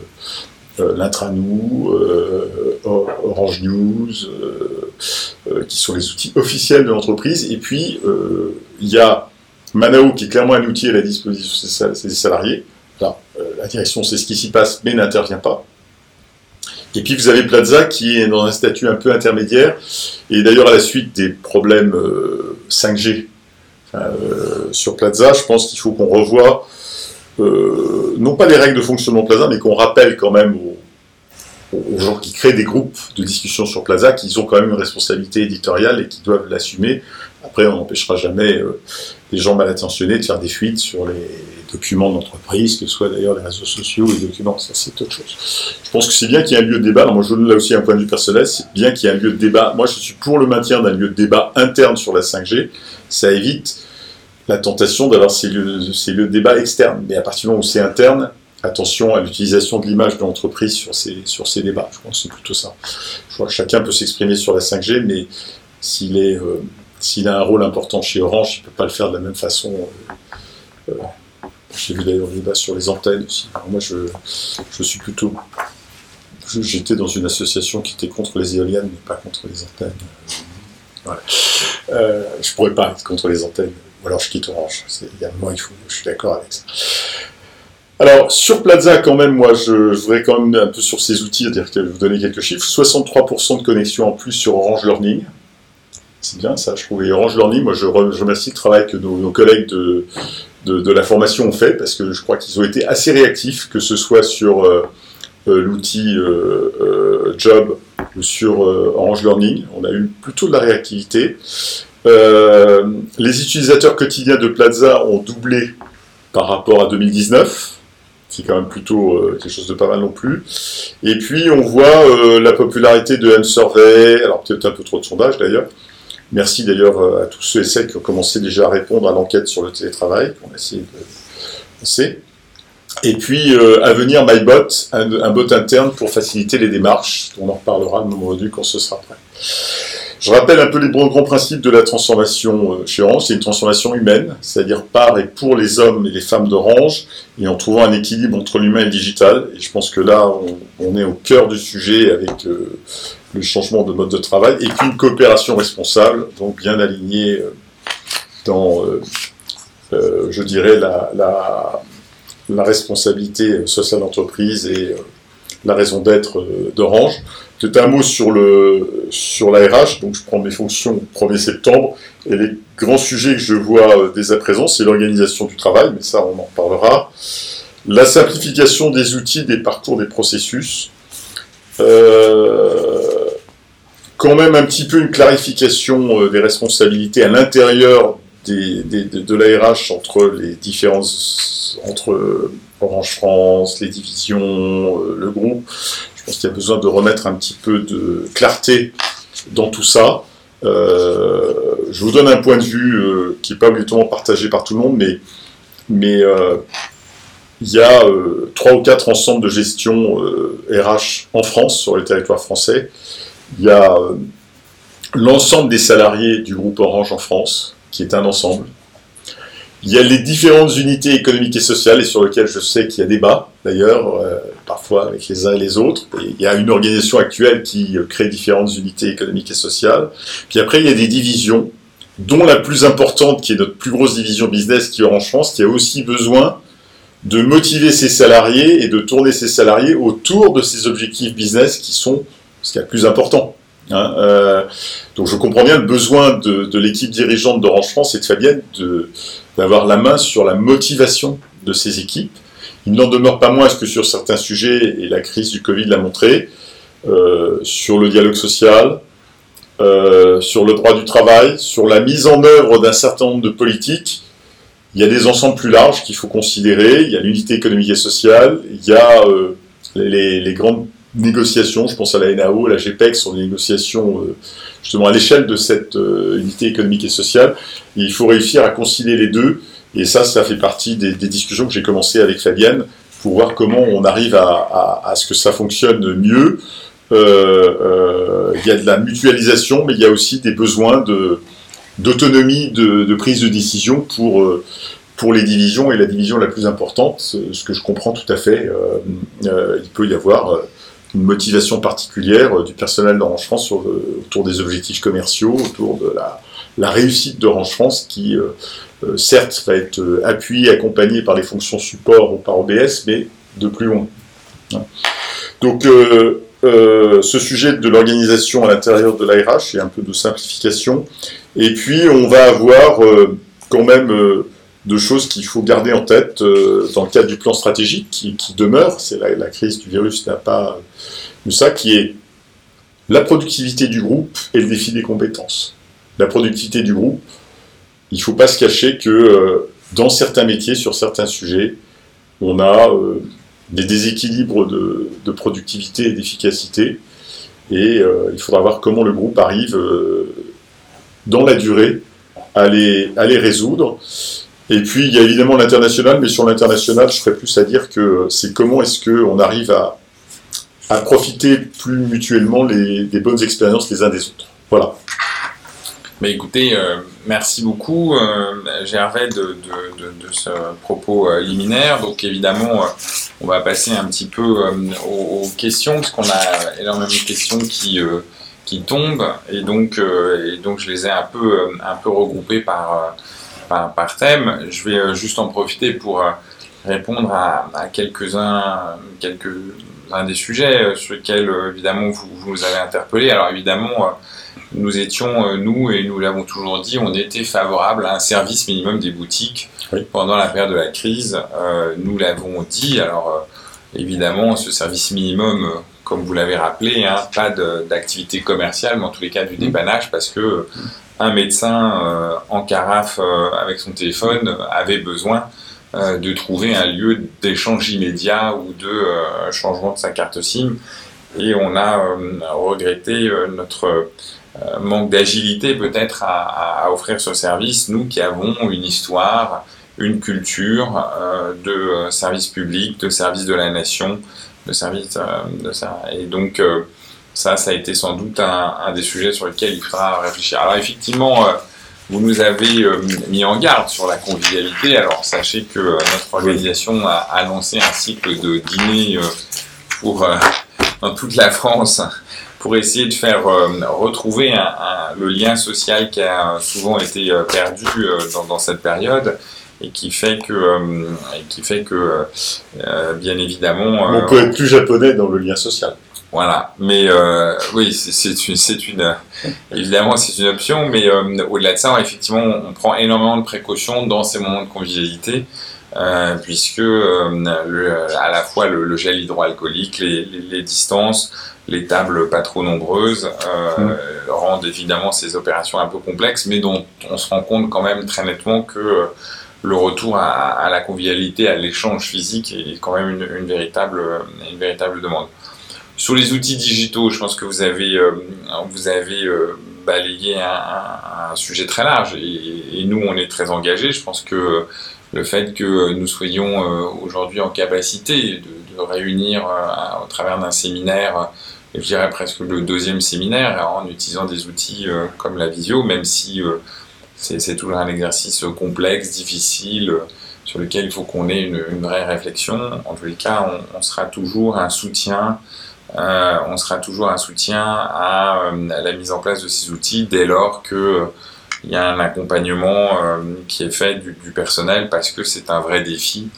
l'Intranou, Orange News, qui sont les outils officiels de l'entreprise, et puis il y a Manao, qui est clairement un outil à la disposition des salariés. Euh, la direction sait ce qui s'y passe, mais n'intervient pas. Et puis vous avez Plaza qui est dans un statut un peu intermédiaire, et d'ailleurs à la suite des problèmes 5G euh, euh, sur Plaza, je pense qu'il faut qu'on revoie, non pas les règles de fonctionnement de Plaza, mais qu'on rappelle quand même aux, aux, gens qui créent des groupes de discussion sur Plaza qu'ils ont quand même une responsabilité éditoriale et qu'ils doivent l'assumer. Après, on n'empêchera jamais des gens mal intentionnés de faire des fuites sur les documents d'entreprise, que ce soit d'ailleurs les réseaux sociaux, les documents, ça c'est autre chose. Je pense que c'est bien qu'il y ait un lieu de débat, moi je donne là aussi un point de vue personnel, c'est bien qu'il y ait un lieu de débat, moi je suis pour le maintien d'un lieu de débat interne sur la 5G, ça évite la tentation d'avoir ces lieux, ces lieux de débat externes, mais à partir du moment où c'est interne, attention à l'utilisation de l'image de l'entreprise sur ces, sur ces débats, je pense que c'est plutôt ça. Je crois que chacun peut s'exprimer sur la 5G, mais s'il est... Euh, s'il a un rôle important chez Orange, il ne peut pas le faire de la même façon. Euh, euh, j'ai vu d'ailleurs le débat sur les antennes aussi. moi, je, suis plutôt. J'étais dans une association qui était contre les éoliennes, mais pas contre les antennes. Euh, je pourrais pas être contre les antennes, ou alors je quitte Orange. Il il faut, je suis d'accord avec ça. Alors, sur Plaza, quand même, moi, je, voudrais quand même un peu sur ces outils, dire que vous donner quelques chiffres. 63% de connexions en plus sur Orange Learning. C'est bien ça, je trouve. Et Orange Learning, moi je, remercie le travail que nos, collègues de, de, la formation ont fait, parce que je crois qu'ils ont été assez réactifs, que ce soit sur euh, euh, l'outil euh, Job ou sur Orange Learning. On a eu plutôt de la réactivité. les utilisateurs quotidiens de Plaza ont doublé par rapport à 2019 c'est quand même plutôt quelque chose de pas mal non plus. Et puis on voit la popularité de M-Survey, alors peut-être un peu trop de sondages d'ailleurs, Merci d'ailleurs euh, à tous ceux et celles qui ont commencé déjà à répondre à l'enquête sur le télétravail, qu'on a essayé de lancer. Et puis, euh, à venir MyBot, un, bot interne pour faciliter les démarches. On en reparlera le moment venu quand ce sera prêt. Je rappelle un peu les grands principes de la transformation euh, chez Orange. C'est une transformation humaine, c'est-à-dire par et pour les hommes et les femmes d'Orange, et en trouvant un équilibre entre l'humain et le digital. Et je pense que là, on, est au cœur du sujet avec le changement de mode de travail, et puis une coopération responsable, donc bien alignée euh, dans, euh, euh, je dirais, la, la, responsabilité sociale d'entreprise et la raison d'être d'Orange. C'est un mot sur, le, sur la RH, donc je prends mes fonctions le 1er septembre, et les grands sujets que je vois dès à présent, c'est l'organisation du travail, mais ça on en parlera, la simplification des outils, des parcours, des processus, quand même un petit peu une clarification euh, des responsabilités à l'intérieur de, de, la RH entre les différents entre Orange France, les divisions, le groupe. Je pense qu'il y a besoin de remettre un petit peu de clarté dans tout ça. je vous donne un point de vue qui n'est pas obligatoirement partagé par tout le monde, mais, il y a trois ou quatre ensembles de gestion RH en France, sur le territoire français. Il y a l'ensemble des salariés du groupe Orange en France, qui est un ensemble. Il y a les différentes unités économiques et sociales, et sur lesquelles je sais qu'il y a débat, d'ailleurs, euh, parfois avec les uns et les autres. il y a une organisation actuelle qui euh, crée différentes unités économiques et sociales. Puis après, il y a des divisions, dont la plus importante, qui est notre plus grosse division business, qui est Orange France, qui a aussi besoin de motiver ses salariés et de tourner ses salariés autour de ces objectifs business qui sont ce qui est le plus important. Hein, euh, donc je comprends bien le besoin de, l'équipe dirigeante d'Orange France et de Fabienne d'avoir la main sur la motivation de ces équipes. Il n'en demeure pas moins que sur certains sujets, et la crise du Covid l'a montré, euh, sur le dialogue social, euh, sur le droit du travail, sur la mise en œuvre d'un certain nombre de politiques, il y a des ensembles plus larges qu'il faut considérer. Il y a l'unité économique et sociale, il y a les, les, grandes négociations, je pense à la NAO, la GPEC, sont des négociations euh, justement à l'échelle de cette euh, unité économique et sociale. il faut réussir à concilier les deux, et ça, ça fait partie des, discussions que j'ai commencées avec Fabienne pour voir comment on arrive à, ce que ça fonctionne mieux. Euh, il y a de la mutualisation, mais il y a aussi des besoins de d'autonomie de, prise de décision pour, pour les divisions, et la division la plus importante, ce que je comprends tout à fait, il peut y avoir une motivation particulière euh, du personnel d'Orange France euh, autour des objectifs commerciaux, autour de la, réussite d'Orange France qui, euh, certes, va être appuyée, accompagnée par les fonctions support ou par OBS, mais de plus loin. Hein. Donc, ce sujet de l'organisation à l'intérieur de l'ARH et un peu de simplification. Et puis, on va avoir quand même de choses qu'il faut garder en tête euh, dans le cadre du plan stratégique qui, demeure, c'est la, crise du virus n'a pas eu ça, qui est la productivité du groupe et le défi des compétences. La productivité du groupe, il ne faut pas se cacher que euh, dans certains métiers, sur certains sujets, on a euh, des déséquilibres de, productivité et d'efficacité, et il faudra voir comment le groupe arrive dans la durée à les, à les résoudre. Et puis, il y a évidemment l'international, mais sur l'international, je serais plus à dire que c'est comment est-ce qu'on arrive à, à profiter plus mutuellement des bonnes expériences les uns des autres. Voilà. Mais écoutez, euh, merci beaucoup euh, Gervais de, de, ce propos euh, liminaire. Donc évidemment, on va passer un petit peu aux, questions, parce qu'on a énormément de questions qui, qui tombent, et donc, et donc je les ai un peu, un peu regroupées par par, thème. Je vais euh, juste en profiter pour euh, répondre à, quelques-uns quelques des sujets euh, sur lesquels évidemment vous, nous avez interpellé. Alors évidemment, nous étions, nous, et nous l'avons toujours dit, on était favorable à un service minimum des boutiques pendant la période de la crise. nous l'avons dit, alors évidemment, ce service minimum, comme vous l'avez rappelé, hein, pas d'activité commerciale, mais en tous les cas du mmh. dépannage, parce que un médecin euh, en carafe euh, avec son téléphone avait besoin euh, de trouver un lieu d'échange immédiat ou de changement de sa carte SIM. Et on a regretté notre manque d'agilité peut-être à, offrir ce service, nous qui avons une histoire, une culture de service public, de service de la nation, de service de ça. Et donc ça, ça a été sans doute un, des sujets sur lesquels il faudra réfléchir. Alors effectivement, euh, vous nous avez euh, mis en garde sur la convivialité. Alors sachez que euh, notre organisation a, lancé un cycle de dîners pour, dans toute la France pour essayer de faire retrouver le lien social qui a souvent été perdu dans, cette période et qui fait que, qui fait que bien évidemment... On peut être plus japonais dans le lien social. Voilà, mais euh, oui, c'est une, une, évidemment c'est une option, mais euh, au-delà de ça, effectivement, on prend énormément de précautions dans ces moments de convivialité, euh, puisque à la fois le, gel hydroalcoolique, les, les, distances, les tables pas trop nombreuses mmh. rendent évidemment ces opérations un peu complexes, mais dont on se rend compte quand même très nettement que le retour à, la convivialité, à l'échange physique est quand même une, véritable, une véritable demande. Sur les outils digitaux, je pense que vous avez, vous avez balayé un, sujet très large et, nous, on est très engagés. Je pense que le fait que nous soyons aujourd'hui en capacité de, réunir au travers d'un séminaire je dirais presque le deuxième séminaire en utilisant des outils euh, comme la visio, même si euh, c'est toujours un exercice complexe, difficile, euh, sur lequel il faut qu'on ait une, vraie réflexion. En tous les cas, on, sera toujours un soutien. On sera toujours un soutien à, la mise en place de ces outils dès lors que il y a un accompagnement qui est fait du, personnel parce que c'est un vrai défi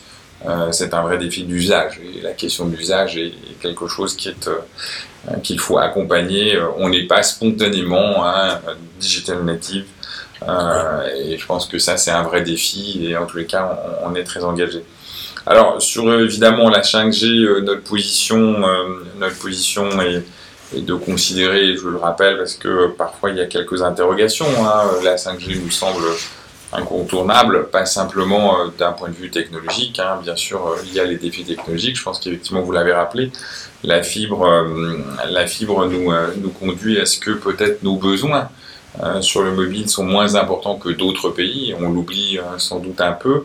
euh, c'est un vrai défi d'usage. Et la question d'usage est, quelque chose qui est euh, qu'il faut accompagner. Euh, on n'est pas spontanément un digital native. et je pense que ça, c'est un vrai défi. Et en tous les cas, on, est très engagé. Alors, sur évidemment la 5G, notre position, notre position est, de considérer, je le rappelle, parce que parfois il y a quelques interrogations. Hein, la 5G nous semble incontournable, pas simplement euh, d'un point de vue technologique. Hein. Bien sûr, euh, il y a les défis technologiques. Je pense qu'effectivement, vous l'avez rappelé, la fibre, euh, la fibre nous, nous conduit à ce que peut-être nos besoins sur le mobile sont moins importants que d'autres pays. On l'oublie sans doute un peu.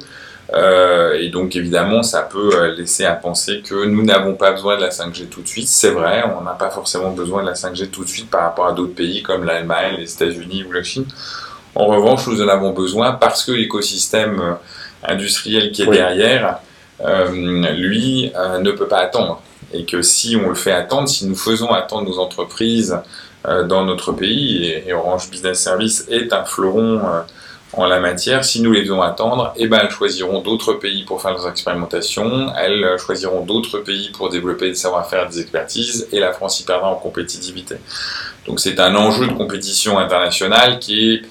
Et donc évidemment, ça peut laisser à penser que nous n'avons pas besoin de la 5G tout de suite. C'est vrai, on n'a pas forcément besoin de la 5G tout de suite par rapport à d'autres pays comme l'Allemagne, les États-Unis ou la Chine. En revanche, nous en avons besoin parce que l'écosystème euh, industriel qui est derrière, euh, lui, euh, ne peut pas attendre. Et que si on le fait attendre, si nous faisons attendre nos entreprises dans notre pays, et, Orange Business Service est un fleuron en la matière, si nous les faisons attendre, eh ben, elles choisiront d'autres pays pour faire leurs expérimentations, elles choisiront d'autres pays pour développer des savoir-faire, des expertises, et la France y perdra en compétitivité. Donc c'est un enjeu de compétition internationale qui est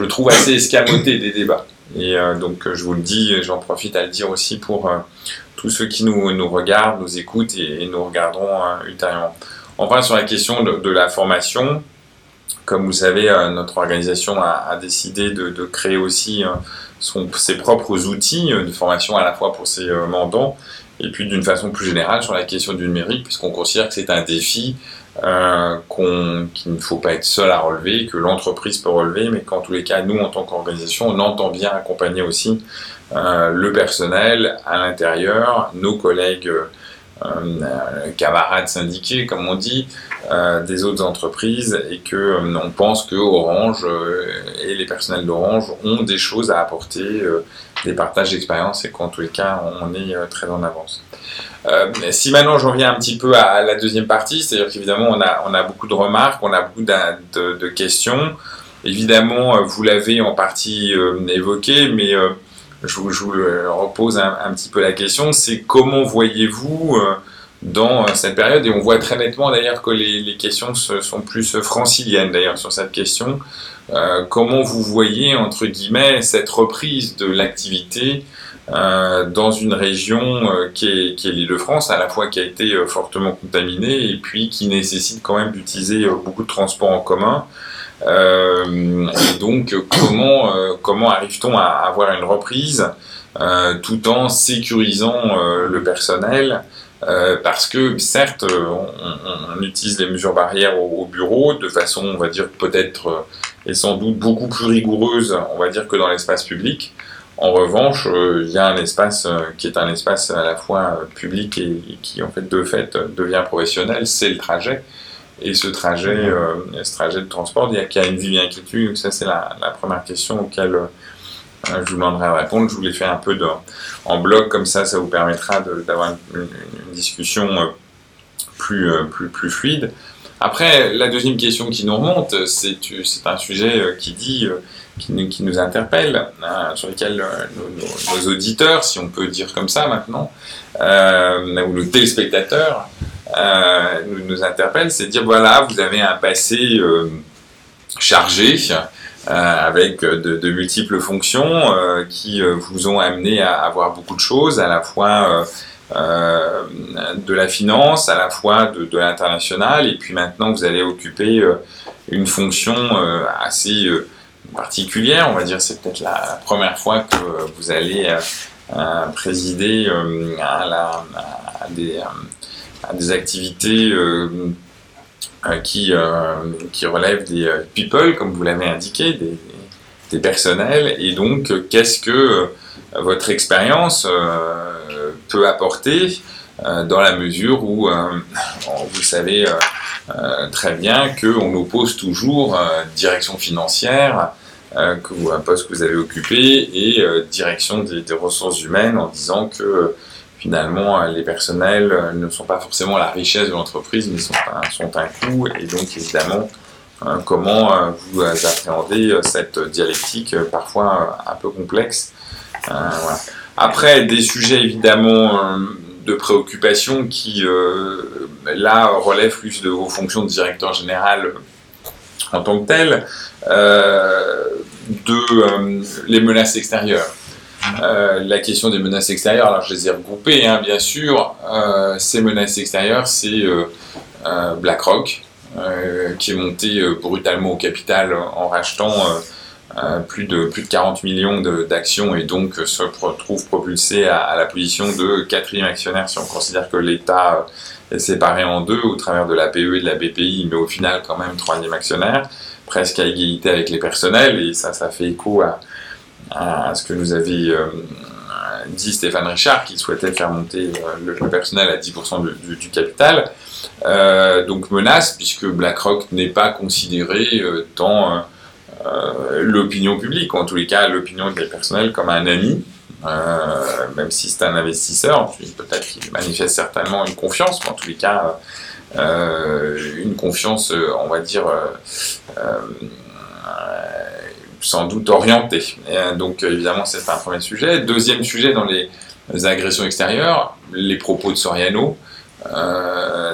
je trouve assez escamoté des débats. Et euh, donc je vous le dis, j'en profite à le dire aussi pour euh, tous ceux qui nous, nous regardent, nous écoutent et, nous regarderont euh, ultérieurement. Enfin, sur la question de, la formation, comme vous savez, notre organisation a, décidé de, créer aussi son, ses propres outils de formation à la fois pour ses mandants et puis d'une façon plus générale sur la question du numérique, puisqu'on considère que c'est un défi euh, qu'il ne faut pas être seul à relever, que l'entreprise peut relever, mais qu'en tous les cas, nous, en tant qu'organisation, on entend bien accompagner aussi euh, le personnel à l'intérieur, nos collègues, euh, camarades syndiqués, comme on dit, des autres entreprises, et que on pense que Orange et les personnels d'Orange ont des choses à apporter, des partages d'expérience, et qu'en tous les cas, on est très en avance. Euh, si maintenant j'en viens un petit peu à, la deuxième partie, c'est-à-dire qu'évidemment on a, beaucoup de remarques, on a beaucoup de, questions. Évidemment, euh, vous l'avez en partie euh, évoqué, mais je, vous, je, vous repose un, petit peu la question, c'est comment voyez-vous dans cette période, et on voit très nettement d'ailleurs que les, les, questions sont plus franciliennes d'ailleurs sur cette question, comment vous voyez entre guillemets cette reprise de l'activité euh, dans une région euh, qui est, qui est l'Île-de-France, à la fois qui a été euh, fortement contaminée et puis qui nécessite quand même d'utiliser beaucoup de transports en commun? Et donc, comment, comment arrive-t-on à avoir une reprise tout en sécurisant le personnel? Parce que certes, on, utilise les mesures barrières au, au, bureau de façon, on va dire, peut-être et sans doute beaucoup plus rigoureuse, on va dire, que dans l'espace public. En revanche, euh, il y a un espace euh, qui est un espace à la fois euh, public et, qui, en fait, de fait, devient professionnel, c'est le trajet. Et ce trajet, ce trajet de transport, il y a, une vie inquiétude. Donc ça, c'est la, première question auquel je vous demanderai à répondre. Je vous l'ai fait un peu en bloc, comme ça, ça vous permettra d'avoir une, discussion plus, plus, plus fluide. Après, la deuxième question qui nous remonte, c'est un sujet qui dit qui, nous interpelle, euh, sur lesquels euh, nos, auditeurs, si on peut dire comme ça maintenant, euh, ou le téléspectateur, nous, interpelle, c'est de dire voilà, vous avez un passé chargé. avec de, multiples fonctions qui vous ont amené à avoir beaucoup de choses, à la fois de la finance, à la fois de l'international, et puis maintenant vous allez occuper une fonction assez particulière, on va dire, c'est peut-être la première fois que vous allez présider à, des, des, activités qui, qui relèvent des people, comme vous l'avez indiqué, des, des personnels, et donc qu'est-ce que votre expérience peut apporter euh, dans la mesure où euh, vous savez euh, très bien qu'on oppose toujours direction financière, que un poste que vous avez occupé, et direction des, ressources humaines en disant que finalement les personnels ne sont pas forcément la richesse de l'entreprise, mais sont un, sont un coût, et donc évidemment comment vous appréhendez cette dialectique parfois un peu complexe. Après, des sujets évidemment de préoccupation qui, euh, là, relèvent plus de vos fonctions de directeur général en tant que tel, euh, de euh, les menaces extérieures. La question des menaces extérieures, alors je les ai regroupées, hein, bien sûr. ces menaces extérieures, c'est BlackRock, qui est monté brutalement au capital en rachetant euh, plus, de, plus de 40 millions d'actions et donc se retrouve propulsé à, la position de quatrième actionnaire si on considère que l'État est séparé en deux au travers de l'APE et de la BPI, mais au final quand même troisième actionnaire, presque à égalité avec les personnels et ça, ça fait écho à, à ce que nous avait euh, dit Stéphane Richard qui souhaitait faire monter euh, le, personnel à 10% du, capital. donc menace puisque BlackRock n'est pas considéré dans euh, l'opinion publique, ou en tous les cas l'opinion des personnels comme un ami, euh, même si c'est un investisseur, peut-être qu'il manifeste certainement une confiance, mais en tous les cas euh, une confiance, on va dire, sans doute orientée. donc évidemment c'est un premier sujet. Deuxième sujet dans les agressions extérieures, les propos de Soriano.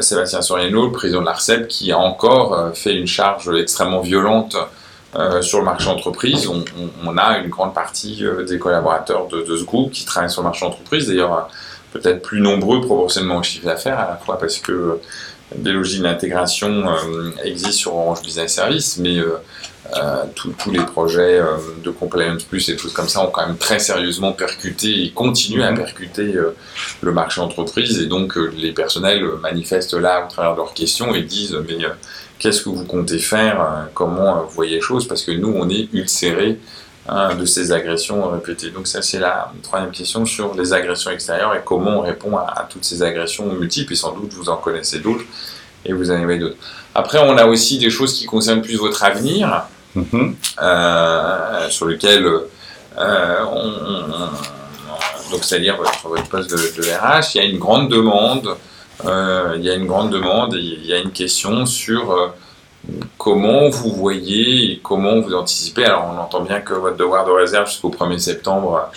Sébastien Soriano, le président de l'ARCEP, qui a encore fait une charge extrêmement violente euh, sur le marché entreprise, on, a une grande partie euh, des collaborateurs de, ce groupe qui travaillent sur le marché entreprise, d'ailleurs euh, peut-être plus nombreux proportionnellement au chiffre d'affaires, à la fois parce que des logiques d'intégration existent sur Orange Business Service, mais tous les projets de Compliance Plus et tout comme ça ont quand même très sérieusement percuté et continuent à mhm. percuter le marché entreprise, et donc les personnels manifestent là au travers de leurs questions et disent mais Qu'est-ce que vous comptez faire euh, Comment euh, vous voyez les choses? Parce que nous, on est ulcérés hein, de ces agressions répétées. Donc ça, c'est la troisième question sur les agressions extérieures et comment on répond à, toutes ces agressions multiples. Et sans doute, vous en connaissez d'autres et vous en avez d'autres. Après, on a aussi des choses qui concernent plus votre avenir, mm-hmm. euh, sur lesquelles on, donc c'est-à-dire votre, poste de, RH, il y a une grande demande euh, il y a une grande demande il y a une question sur euh, comment vous voyez et comment vous anticipez. Alors on entend bien que votre devoir de réserve jusqu'au 1er septembre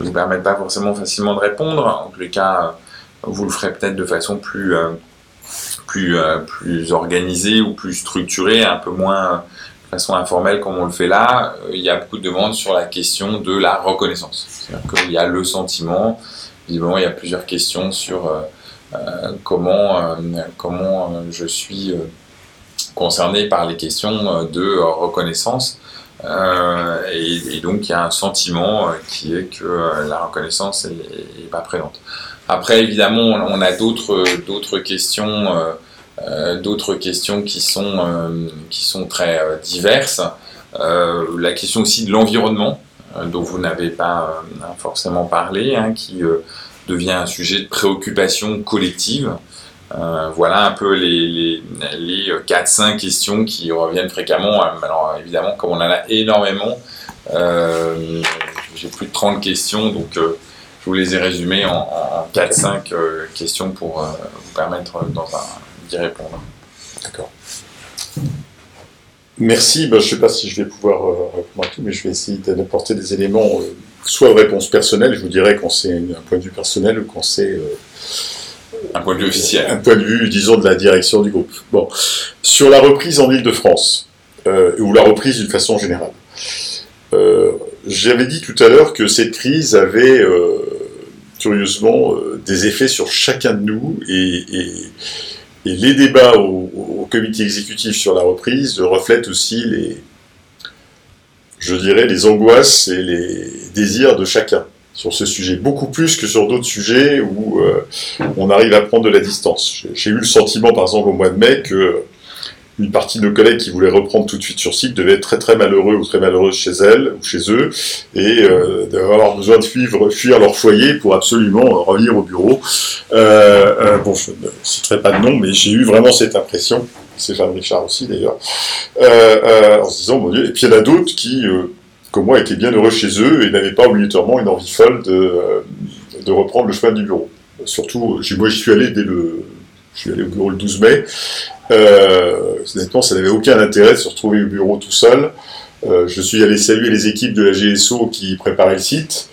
ne vous permet pas forcément facilement de répondre. En tous les cas, vous le ferez peut-être de façon plus, euh, plus, plus organisée ou plus structurée, un peu moins façon informelle comme on le fait là. Il y a beaucoup de demandes sur la question de la reconnaissance. C'est-à-dire qu'il y a le sentiment, visiblement il y a plusieurs questions sur euh, comment, euh, comment euh, je suis concerné par les questions de reconnaissance. Et, donc il y a un sentiment qui est que la reconnaissance n'est pas présente. Après évidemment on a d'autres questions d'autres questions qui sont qui sont très diverses. la question aussi de l'environnement dont vous n'avez pas forcément parlé, hein, qui devient un sujet de préoccupation collective. Euh, voilà un peu les, les, 4-5 questions qui reviennent fréquemment. Alors évidemment, comme on en a énormément, euh, j'ai plus de 30 questions, donc euh, je vous les ai résumées en, 4-5 questions pour vous permettre d'y répondre. D'accord. Merci. Ben, je ne sais pas si je vais pouvoir répondre à tout, mais je vais essayer d'apporter des éléments soit de réponse personnelle, je vous dirais quand c'est un point de vue personnel ou quand c'est euh, un point de vue officiel. Un point de vue, disons, de la direction du groupe. Bon, sur la reprise en Ile-de-France, euh, ou la reprise d'une façon générale. Euh, j'avais dit tout à l'heure que cette crise avait, curieusement, des effets sur chacun de nous, et, les débats au, comité exécutif sur la reprise reflètent aussi les, je dirais, les angoisses et les désirs de chacun sur ce sujet, beaucoup plus que sur d'autres sujets où on arrive à prendre de la distance. J'ai eu le sentiment, par exemple, au mois de mai, que une partie de collègues qui voulaient reprendre tout de suite sur site devaient être très très malheureux ou très malheureuses chez elles ou chez eux. Et euh, d'avoir besoin de fuir, leur foyer pour absolument revenir au bureau. Euh, euh, bon, je ne citerai pas de nom, mais j'ai eu vraiment cette impression, c'est Jean Richard aussi d'ailleurs, euh, en se disant, mon Dieu, et puis il y en a d'autres qui, comme moi, étaient bien heureux chez eux et n'avaient pas obligatoirement une envie folle de, de reprendre le chemin du bureau. Surtout, moi j'y suis allé dès le... Je suis allé au bureau le 12 mai, euh, honnêtement, ça n'avait aucun intérêt de se retrouver au bureau tout seul. Euh, je suis allé saluer les équipes de la GSO qui préparaient le site.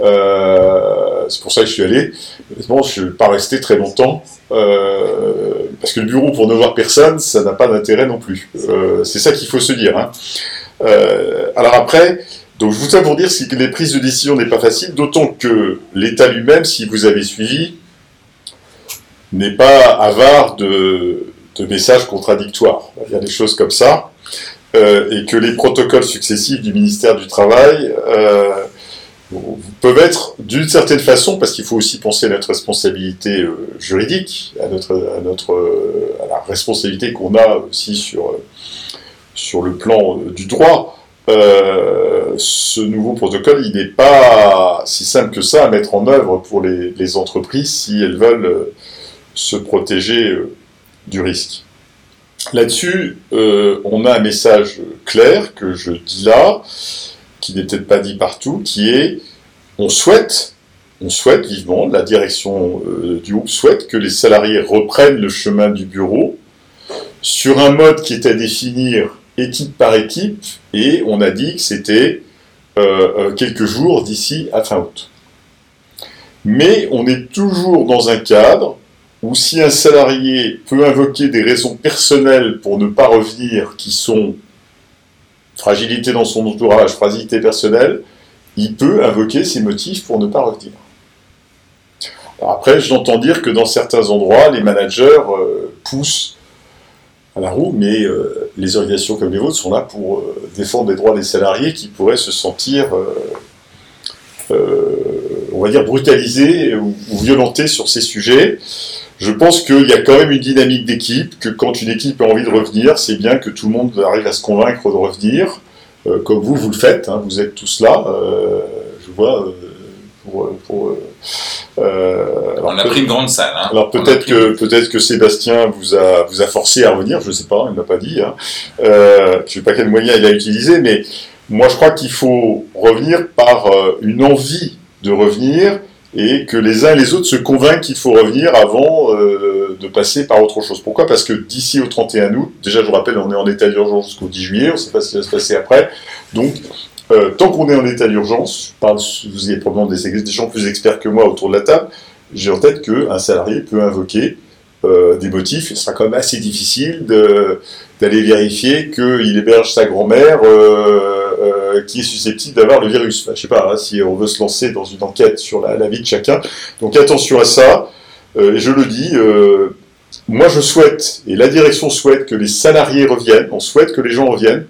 Euh, c'est pour ça que je suis allé. Honnêtement, je ne vais pas rester très longtemps. Parce que le bureau pour ne voir personne, ça n'a pas d'intérêt non plus. C'est ça qu'il faut se dire. Hein. Alors après, donc je vous dire que les prises de décision n'est pas facile, d'autant que l'État lui-même, si vous avez suivi, n'est pas avare de, de messages contradictoires. Il y a des choses comme ça, euh, et que les protocoles successifs du ministère du Travail euh, peuvent être d'une certaine façon, parce qu'il faut aussi penser à notre responsabilité euh, juridique, à notre, à notre, à la responsabilité qu'on a aussi sur sur le plan du droit. ce nouveau protocole, il n'est pas si simple que ça à mettre en œuvre pour les, les entreprises si elles veulent se protéger du risque. Là-dessus, euh, on a un message clair que je dis là, qui n'est peut-être pas dit partout, qui est on souhaite, on souhaite vivement, la direction euh, du groupe souhaite que les salariés reprennent le chemin du bureau sur un mode qui est à définir équipe par équipe, et on a dit que c'était euh, quelques jours d'ici à fin août. Mais on est toujours dans un cadre ou si un salarié peut invoquer des raisons personnelles pour ne pas revenir, qui sont fragilité dans son entourage, fragilité personnelle, il peut invoquer ces motifs pour ne pas revenir. après, j'entends dire que dans certains endroits, les managers euh, poussent à la roue, mais euh, les organisations comme les vôtres sont là pour euh, défendre les droits des salariés qui pourraient se sentir, on va dire, brutalisés ou violentés sur ces sujets je pense qu'il y a quand même une dynamique d'équipe, que quand une équipe a envie de revenir, c'est bien que tout le monde arrive à se convaincre de revenir, euh, comme vous, vous le faites, hein, vous êtes tous là, euh, je vois, euh, pour... pour on a pris une grande salle. Hein. Alors peut-être que, peut-être que Sébastien vous a, vous a forcé à revenir, je ne sais pas, il ne m'a pas dit, hein. je ne sais pas quel moyen il a utilisé, mais moi je crois qu'il faut revenir par une envie de revenir, et que les uns et les autres se convainquent qu'il faut revenir avant euh, de passer par autre chose. Pourquoi? Parce que d'ici au 31 août, déjà je vous rappelle, on est en état d'urgence jusqu'au 10 juillet, on ne sait pas ce qui va se passer après, donc euh, tant qu'on est en état d'urgence, vous avez probablement des, gens plus experts que moi autour de la table, j'ai en tête qu'un salarié peut invoquer euh, des motifs, ce sera quand même assez difficile d'aller vérifier qu'il héberge sa grand-mère euh, qui est susceptible d'avoir le virus. Enfin, je sais pas, hein, si on veut se lancer dans une enquête sur la, vie de chacun. Donc attention à ça, euh, je le dis, euh, moi je souhaite, et la direction souhaite que les salariés reviennent, on souhaite que les gens reviennent.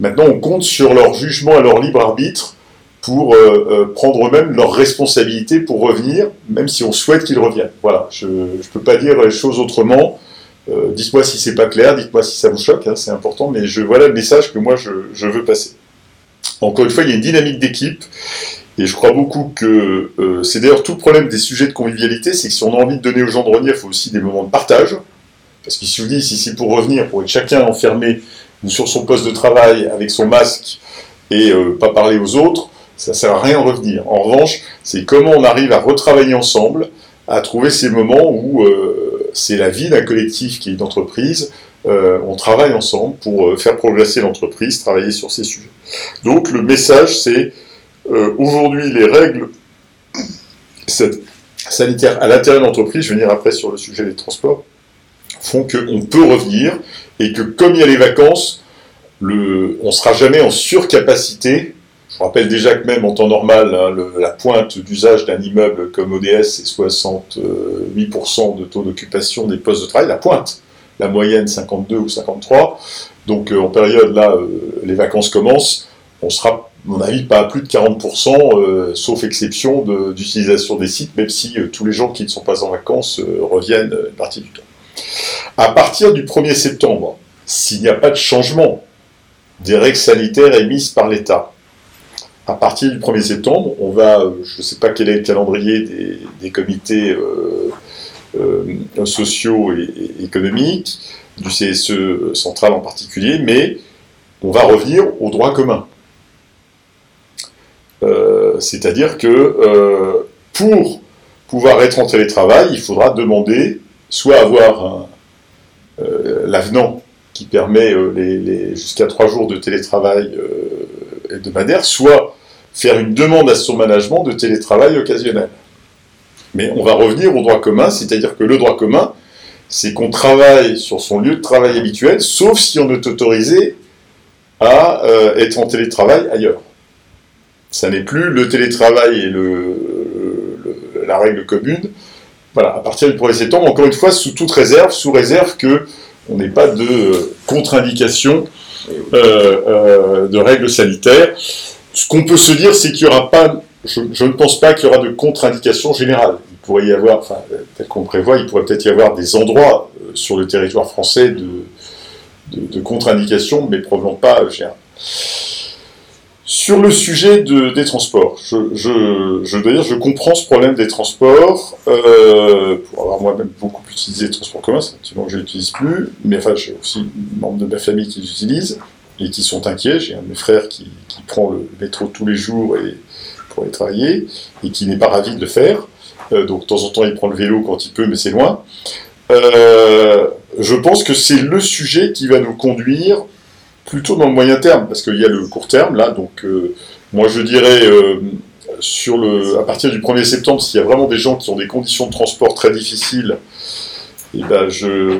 Maintenant, on compte sur leur jugement et leur libre arbitre pour euh, prendre eux-mêmes leurs responsabilités pour revenir, même si on souhaite qu'ils reviennent. Voilà, je ne peux pas dire les choses autrement. Dites-moi si c'est pas clair, dites-moi si ça vous choque, hein, c'est important, mais je, voilà le message que moi je, veux passer. Encore une fois, il y a une dynamique d'équipe, et je crois beaucoup que euh, c'est d'ailleurs tout le problème des sujets de convivialité, c'est que si on a envie de donner aux gens de revenir, il faut aussi des moments de partage. Parce qu'il se dit, si c'est pour revenir, pour être chacun enfermé sur son poste de travail avec son masque et euh, pas parler aux autres, ça sert à rien de revenir. En revanche, c'est comment on arrive à retravailler ensemble, à trouver ces moments où euh, c'est la vie d'un collectif qui est une entreprise, euh, on travaille ensemble pour euh, faire progresser l'entreprise, travailler sur ces sujets. Donc le message, c'est euh, aujourd'hui les règles sanitaires à l'intérieur de l'entreprise, je vais venir après sur le sujet des transports, font qu'on peut revenir et que comme il y a les vacances, on ne sera jamais en surcapacité je rappelle déjà que même en temps normal, hein, la pointe d'usage d'un immeuble comme ODS, c'est 68% de taux d'occupation des postes de travail, la pointe. La moyenne, 52 ou 53. Donc euh, en période, là, euh, les vacances commencent. on sera, à mon avis, pas à plus de 40%, sauf exception d'utilisation des sites, même si tous les gens qui ne sont pas en vacances reviennent une partie du temps. À partir du 1er septembre, s'il n'y a pas de changement des règles sanitaires émises par l'État, à partir du 1er septembre, on va, je ne sais pas quel est le calendrier des, comités euh, euh, sociaux et, économiques, du CSE central en particulier, mais on va revenir au droit commun. Euh, c'est-à-dire que pour pouvoir être en télétravail, il faudra demander soit avoir l'avenant qui permet les, jusqu'à trois jours de télétravail hebdomadaire, soit faire une demande à son management de télétravail occasionnel. Mais on va revenir au droit commun, c'est-à-dire que le droit commun, c'est qu'on travaille sur son lieu de travail habituel, sauf si on est autorisé à euh, être en télétravail ailleurs. Ça n'est plus le télétravail et la règle commune. Voilà, à partir du 1er septembre, encore une fois, sous toute réserve, sous réserve que on n'ait pas de contre-indication euh, euh, de règles sanitaires. Ce qu'on peut se dire, c'est qu'il n'y aura pas, je, ne pense pas qu'il y aura de contre-indication générale. Il pourrait y avoir, enfin, tel qu'on prévoit, il pourrait peut-être y avoir des endroits euh, sur le territoire français de, contre-indication, mais probablement pas général. Sur le sujet des transports, je, dois dire, je comprends ce problème des transports. Euh, pour avoir moi-même beaucoup utilisé les transports communs, c'est un que je n'utilise plus, mais enfin, j'ai aussi membres de ma famille qui les utilisent et qui sont inquiets. J'ai un de mes frères qui, prend le métro tous les jours et, travailler et qui n'est pas ravi de le faire. Euh, donc de temps en temps, il prend le vélo quand il peut, mais c'est loin. Euh, je pense que c'est le sujet qui va nous conduire plutôt dans le moyen terme, parce qu'il y a le court terme là. Donc euh, moi, je dirais sur le, à partir du 1er septembre, s'il y a vraiment des gens qui ont des conditions de transport très difficiles, eh ben je,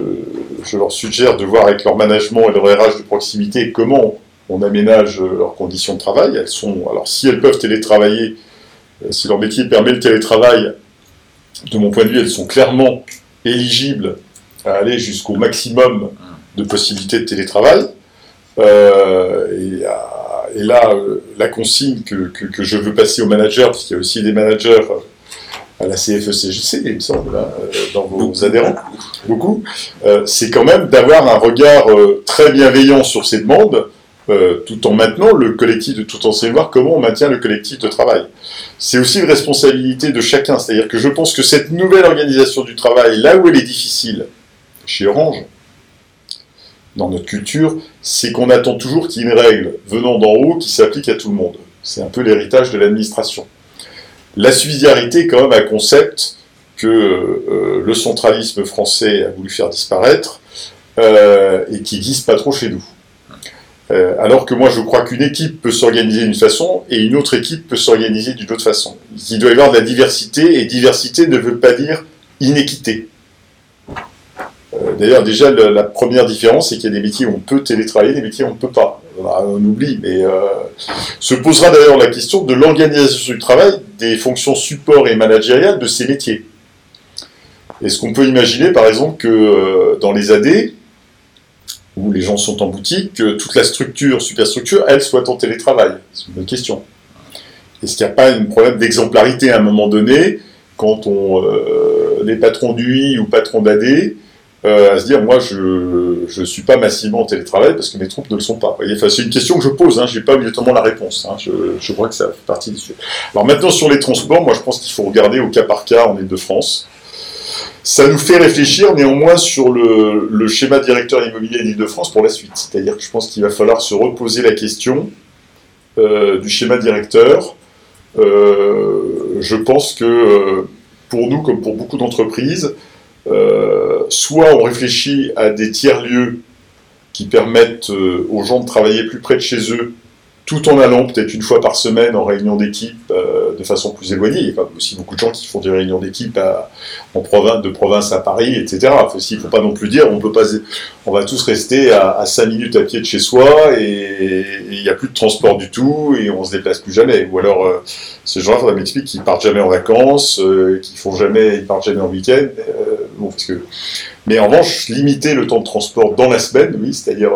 je, leur suggère de voir avec leur management et leur RH de proximité comment on aménage leurs conditions de travail. Elles sont, alors si elles peuvent télétravailler, euh, si leur métier permet le télétravail, de mon point de vue, elles sont clairement éligibles à aller jusqu'au maximum de possibilités de télétravail. Euh, et, et, là, euh, la consigne que, que, que, je veux passer aux managers, parce qu'il y a aussi des managers à la CFECJC, il me semble, hein, euh, dans vos adhérents, beaucoup, euh, c'est quand même d'avoir un regard euh, très bienveillant sur ces demandes, tout en maintenant le collectif, de, tout en savoir comment on maintient le collectif de travail. C'est aussi une responsabilité de chacun, c'est-à-dire que je pense que cette nouvelle organisation du travail, là où elle est difficile, chez Orange, dans notre culture, c'est qu'on attend toujours qu'il y ait une règle venant d'en haut qui s'applique à tout le monde. C'est un peu l'héritage de l'administration. La subsidiarité est quand même un concept que euh, le centralisme français a voulu faire disparaître euh, et qui n'existe pas trop chez nous. Euh, alors que moi je crois qu'une équipe peut s'organiser d'une façon et une autre équipe peut s'organiser d'une autre façon. Il doit y avoir de la diversité et diversité ne veut pas dire inéquité. D'ailleurs, déjà, la, première différence, c'est qu'il y a des métiers où on peut télétravailler, des métiers où on ne peut pas. On oublie, mais euh, se posera d'ailleurs la question de l'organisation du travail des fonctions support et managériales de ces métiers. Est-ce qu'on peut imaginer, par exemple, que euh, dans les AD, où les gens sont en boutique, que toute la structure, superstructure, elle soit en télétravail C'est une bonne question. Est-ce qu'il n'y a pas un problème d'exemplarité à un moment donné, quand on, euh, les patrons d'UI ou patrons d'AD euh, à se dire, moi, je ne suis pas massivement en télétravail parce que mes troupes ne le sont pas. Enfin, c'est une question que je pose, hein, je n'ai pas obligatoirement la réponse. Hein, je, je, crois que ça fait partie du sujet. Alors maintenant, sur les transports, moi, je pense qu'il faut regarder au cas par cas en Ile-de-France. Ça nous fait réfléchir néanmoins sur le, schéma directeur immobilier d'Île-de-France pour la suite. C'est-à-dire que je pense qu'il va falloir se reposer la question euh, du schéma directeur. Euh, je pense que euh, pour nous, comme pour beaucoup d'entreprises, soit on réfléchit à des tiers-lieux qui permettent aux gens de travailler plus près de chez eux, tout en allant peut-être une fois par semaine en réunion d'équipe euh, de façon plus éloignée. Il y a aussi beaucoup de gens qui font des réunions d'équipe en province, de province à Paris, etc. Il ne faut pas non plus dire on peut pas, on va tous rester à, à 5 minutes à pied de chez soi et il n'y a plus de transport du tout et on se déplace plus jamais. Ou alors euh, ces gens-là, ça m'explique qu'ils partent jamais en vacances, euh, qu'ils font jamais, ils partent jamais en week-end. que... Mais en revanche, limiter le temps de transport dans la semaine, oui, c'est-à-dire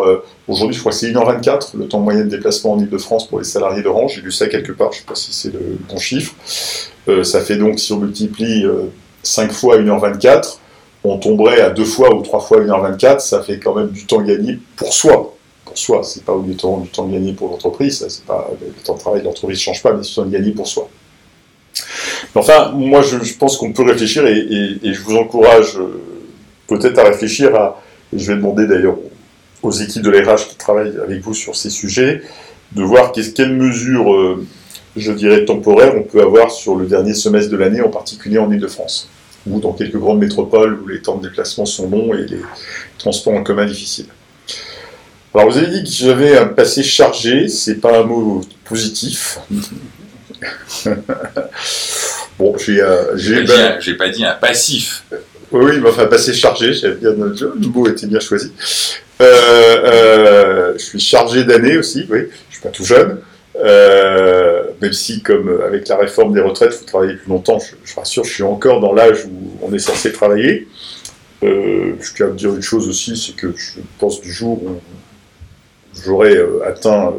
Aujourd'hui, je crois que c'est 1h24 le temps moyen de déplacement en Ile-de-France pour les salariés d'Orange. J'ai lu ça quelque part, je ne sais pas si c'est le bon chiffre. Euh, ça fait donc, si on multiplie 5 euh, fois 1h24, on tomberait à 2 fois ou 3 fois 1h24, ça fait quand même du temps gagné pour soi. Pour soi, c'est pas obligatoirement du temps gagné pour l'entreprise, c'est pas, le temps de travail de l'entreprise ne change pas, mais c'est du temps gagné pour soi. enfin, moi je, pense qu'on peut réfléchir et, je vous encourage euh, peut-être à réfléchir à, je vais demander d'ailleurs aux équipes de l'ARH qui travaillent avec vous sur ces sujets, de voir quelles mesures, euh, je dirais, temporaires on peut avoir sur le dernier semestre de l'année, en particulier en Ile-de-France, ou dans quelques grandes métropoles où les temps de déplacement sont longs et les transports en commun difficiles. Alors vous avez dit que j'avais un passé chargé, c'est pas un mot positif. bon, j'ai... Euh, j'ai pas dit un passif. Oui, mais enfin, passé chargé, j'avais bien, le mot était bien choisi. Euh, euh, je suis chargé d'années aussi, oui, je suis pas tout jeune. Euh, même si, comme avec la réforme des retraites, il faut travailler plus longtemps, je, je rassure, je suis encore dans l'âge où on est censé travailler. je tiens à dire une chose aussi, c'est que je pense du jour où j'aurai atteint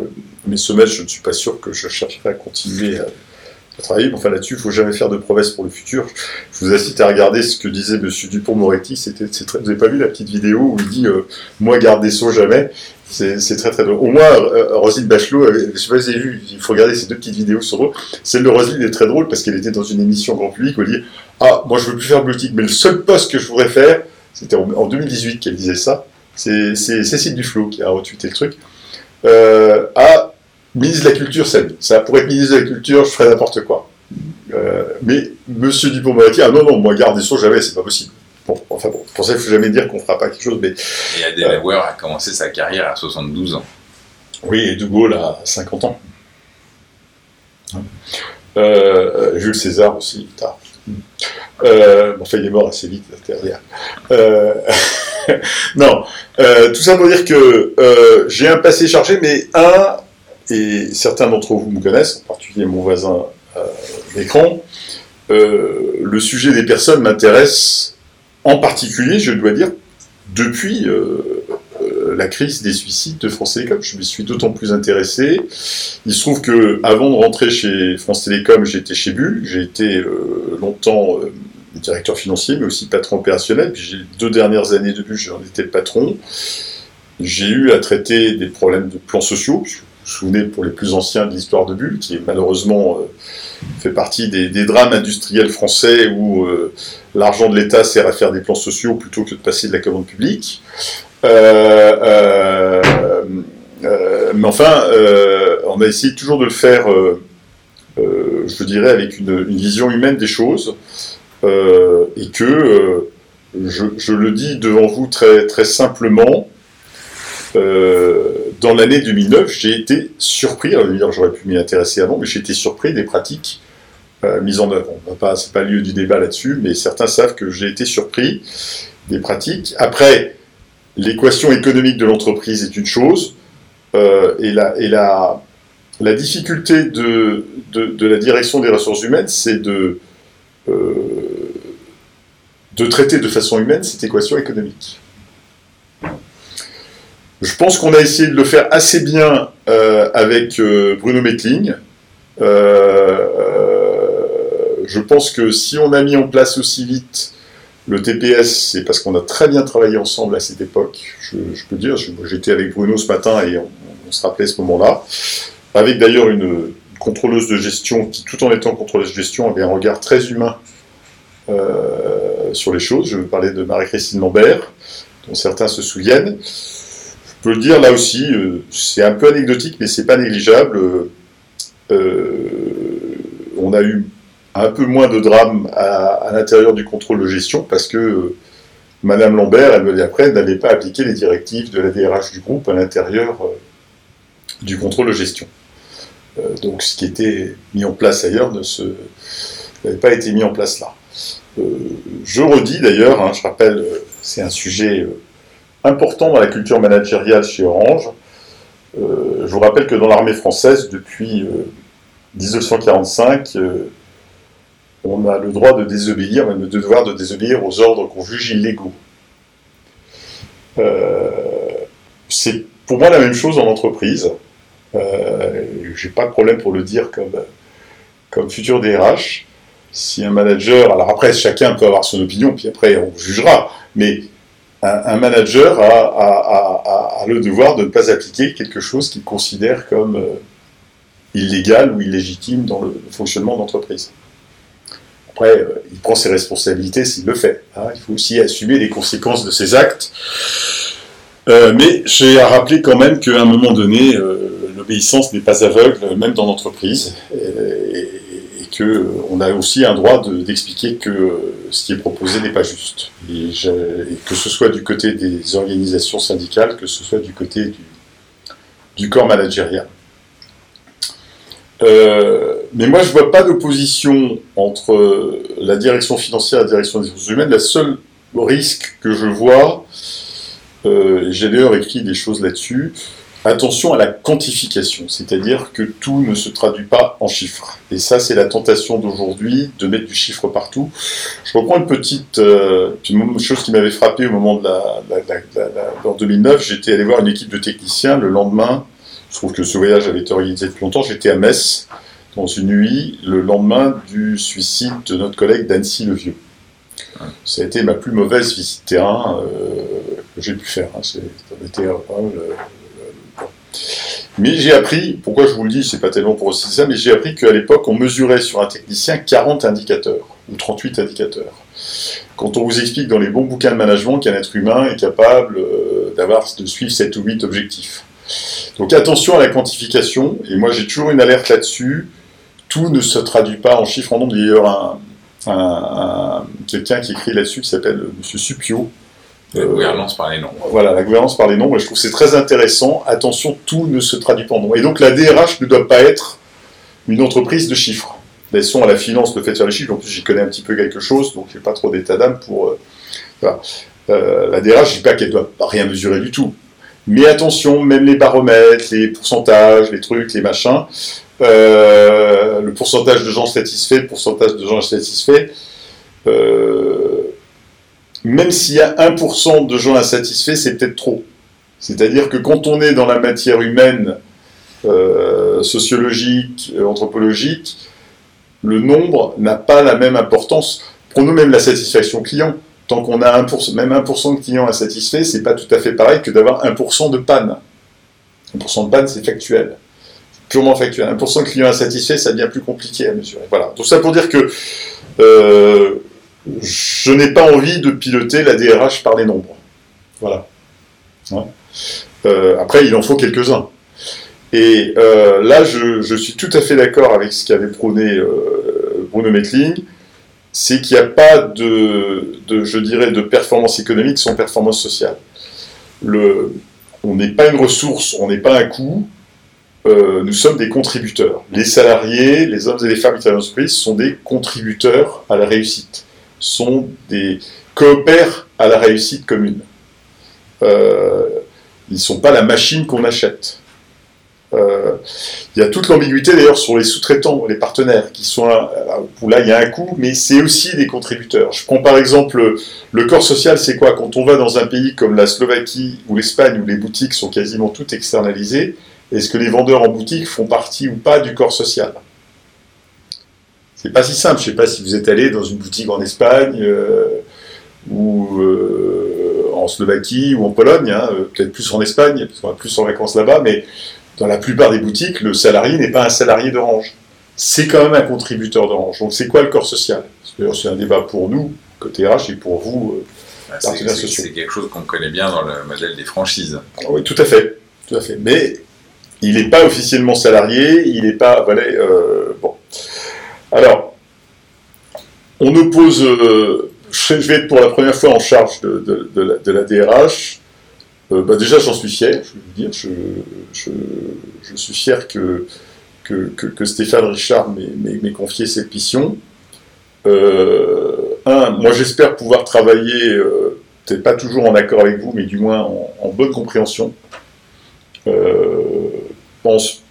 mes semestres, je ne suis pas sûr que je chercherai à continuer à travailler. Enfin, là-dessus, il ne faut jamais faire de promesses pour le futur. Je vous incite à regarder ce que disait M. Dupont-Moretti. C'était, vous n'avez pas vu la petite vidéo où il dit euh, Moi, garde des sceaux jamais c'est, très très drôle. Au moins, euh, Roselyne Bachelot, euh, je ne sais pas si vous avez vu, il faut regarder ces deux petites vidéos sur eux. Celle de Roselyne est très drôle parce qu'elle était dans une émission grand public où elle dit Ah, moi je veux plus faire politique, mais le seul poste que je voudrais faire, c'était en, 2018 qu'elle disait ça, c'est, Cécile Duflo qui a retweeté le truc. Euh, ah, Ministre de la Culture, ça, ça pourrait être ministre de la Culture, je ferais n'importe quoi. Euh, mais Monsieur Dupont-Moretti, ah non, non, moi, garde des sceaux, jamais, c'est pas possible. Bon, enfin bon, pour ça, il ne faut jamais dire qu'on ne fera pas quelque chose, mais... Et Adenauer a commencé sa carrière à 72 ans. Oui, et De Gaulle à 50 ans. Euh, Jules César aussi, tard. Euh, enfin, il est mort assez vite derrière. Euh, non, tout ça pour dire que j'ai un passé chargé, mais un, et certains d'entre vous me connaissent, en particulier mon voisin euh, d'écran, euh, le sujet des personnes m'intéresse en particulier, je dois dire, depuis euh, la crise des suicides de France Télécom. Je me suis d'autant plus intéressé. Il se trouve que avant de rentrer chez France Télécom, j'étais chez Bull. J'ai été longtemps directeur financier, mais aussi patron opérationnel. Puis j'ai deux dernières années de Bull, j'en étais patron. J'ai eu à traiter des problèmes de plans sociaux, souvenez, pour les plus anciens de l'histoire de Bulle, qui malheureusement euh, fait partie des, drames industriels français où euh, l'argent de l'État sert à faire des plans sociaux plutôt que de passer de la commande publique. Euh, mais enfin, on a essayé toujours de le faire, je dirais, avec une, vision humaine des choses, et que, je, le dis devant vous très, très simplement, dans l'année 2009, j'ai été surpris, alors j'aurais pu m'y intéresser avant, mais j'ai été surpris des pratiques euh, mises en œuvre. Ce n'est c'est pas lieu du débat là-dessus, mais certains savent que j'ai été surpris des pratiques. Après, l'équation économique de l'entreprise est une chose, euh, et, la, et la, difficulté de, la direction des ressources humaines, c'est de, euh, de traiter de façon humaine cette équation économique. Je pense qu'on a essayé de le faire assez bien euh, avec euh, Bruno Mettling. Euh, je pense que si on a mis en place aussi vite le TPS, c'est parce qu'on a très bien travaillé ensemble à cette époque. Je, peux dire, j'étais avec Bruno ce matin et on, se rappelait ce moment-là. Avec d'ailleurs une, contrôleuse de gestion qui, tout en étant contrôleuse de gestion, avait un regard très humain sur les choses. Je veux parler de Marie-Christine Lambert, dont certains se souviennent peux le dire là aussi, euh, c'est un peu anecdotique, mais c'est pas négligeable. Euh, euh, on a eu un peu moins de drames à, l'intérieur du contrôle de gestion parce que Madame Lambert, elle me dit après, n'avait pas appliqué les directives de la DRH du groupe à l'intérieur du contrôle de gestion. donc ce qui était mis en place ailleurs ne n'avait pas été mis en place là. je redis d'ailleurs, hein, je rappelle, c'est un sujet important dans la culture managériale chez Orange. je vous rappelle que dans l'armée française, depuis 1945, on a le droit de désobéir, même le devoir de désobéir aux ordres qu'on juge illégaux. Euh, c'est pour moi la même chose en entreprise. Euh, J'ai pas de problème pour le dire comme, comme futur DRH. Si un manager, alors après chacun peut avoir son opinion, puis après on jugera, mais un, manager a, le devoir de ne pas appliquer quelque chose qu'il considère comme euh, illégal ou illégitime dans le fonctionnement d'entreprise. Après, euh, il prend ses responsabilités s'il le fait. Hein. Il faut aussi assumer les conséquences de ses actes. Euh, mais j'ai à rappeler quand même qu'à un moment donné, l'obéissance n'est pas aveugle, même dans l'entreprise, qu'on a aussi un droit d'expliquer que ce qui est proposé n'est pas juste. Et, que ce soit du côté des organisations syndicales, que ce soit du côté du, corps managérial. Euh, mais moi, je ne vois pas d'opposition entre euh, la direction financière et la direction des ressources humaines. Le seul risque que je vois, euh, j'ai d'ailleurs écrit des choses là-dessus, attention à la quantification, c'est-à-dire que tout ne se traduit pas en chiffres. Et ça, c'est la tentation d'aujourd'hui, de mettre du chiffre partout. Je reprends une petite une chose qui m'avait frappé au moment de la, en 2009. J'étais allé voir une équipe de techniciens le lendemain je trouve que ce voyage avait été organisé depuis longtemps. J'étais à Metz, dans une nuit, le lendemain du suicide de notre collègue Dancy Le Vieux. Ça a été ma plus mauvaise visite terrain euh, que j'ai pu faire. Hein. Mais j'ai appris, pourquoi je vous le dis, c'est pas tellement pour aussi ça, mais j'ai appris qu'à l'époque, on mesurait sur un technicien 40 indicateurs, ou 38 indicateurs. Quand on vous explique dans les bons bouquins de management qu'un être humain est capable euh, d'avoir, de suivre 7 ou 8 objectifs. Donc attention à la quantification, et moi j'ai toujours une alerte là-dessus. Tout ne se traduit pas en chiffres en nombre. Il y a un, quelqu'un qui écrit là-dessus qui s'appelle M. Supio. La euh, gouvernance par les nombres. Voilà, la gouvernance par les nombres, et je trouve que c'est très intéressant. Attention, tout ne se traduit pas en nombres. Et donc la DRH ne doit pas être une entreprise de chiffres. Laissons à la finance le fait de faire les chiffres. En plus, j'y connais un petit peu quelque chose, donc j'ai pas trop d'état d'âme pour. Euh, voilà. Euh, la DRH, je dis pas qu'elle doit rien mesurer du tout. Mais attention, même les baromètres, les pourcentages, les trucs, les machins, euh, le pourcentage de gens satisfaits, le pourcentage de gens insatisfaits, euh, même s'il y a 1% de gens insatisfaits, c'est peut-être trop. C'est-à-dire que quand on est dans la matière humaine, euh, sociologique, anthropologique, le nombre n'a pas la même importance. Prenons même la satisfaction client tant qu'on a 1%, même 1% de clients insatisfaits, c'est pas tout à fait pareil que d'avoir 1% de panne. 1% de panne, c'est factuel. Purement factuel. 1% de clients insatisfaits, ça devient plus compliqué à mesurer. Voilà. Tout ça pour dire que euh, je n'ai pas envie de piloter la DRH par les nombres. Voilà. Euh, après, il en faut quelques-uns. Et euh, là, je, suis tout à fait d'accord avec ce qu'avait prôné Bruno Mettling c'est qu'il n'y a pas de, je performance économique sans performance sociale. Le, on n'est pas une ressource, on n'est pas un coût, euh, nous sommes des contributeurs. Les salariés, les hommes et les femmes de l'entreprise sont des contributeurs à la réussite, sont des coopèrent à la réussite commune. Euh, ils ne sont pas la machine qu'on achète. Euh, il y a toute l'ambiguïté d'ailleurs sur les sous-traitants, les partenaires, qui sont où là il y a un coût, mais c'est aussi des contributeurs. Je prends par exemple le corps social, c'est quoi? Quand on va dans un pays comme la Slovaquie ou l'Espagne où les boutiques sont quasiment toutes externalisées, est-ce que les vendeurs en boutique font partie ou pas du corps social? C'est pas si simple. Je sais pas si vous êtes allé dans une boutique en Espagne euh, ou euh, en Slovaquie ou en Pologne, hein, peut-être plus en Espagne, parce qu'on va plus en vacances là-bas, mais dans la plupart des boutiques, le salarié n'est pas un salarié d'Orange. C'est quand même un contributeur d'Orange. Donc c'est quoi le corps social? C'est un débat pour nous, côté RH, et pour vous, euh, bah, partenaires sociaux. C'est quelque chose qu'on connaît bien dans le modèle des franchises. Ah oui, tout à fait. Tout à fait. Mais il n'est pas officiellement salarié, il n'est pas... Voilà, euh, bon. Alors, on oppose... Euh, je vais être pour la première fois en charge de, la, DRH. Euh, bah, déjà, j'en suis fier, je veux dire. Je, suis fier que Stéphane Richard m'ait confié cette mission. un, moi j'espère pouvoir travailler, peut-être pas toujours en accord avec vous, mais du moins en, bonne compréhension. pense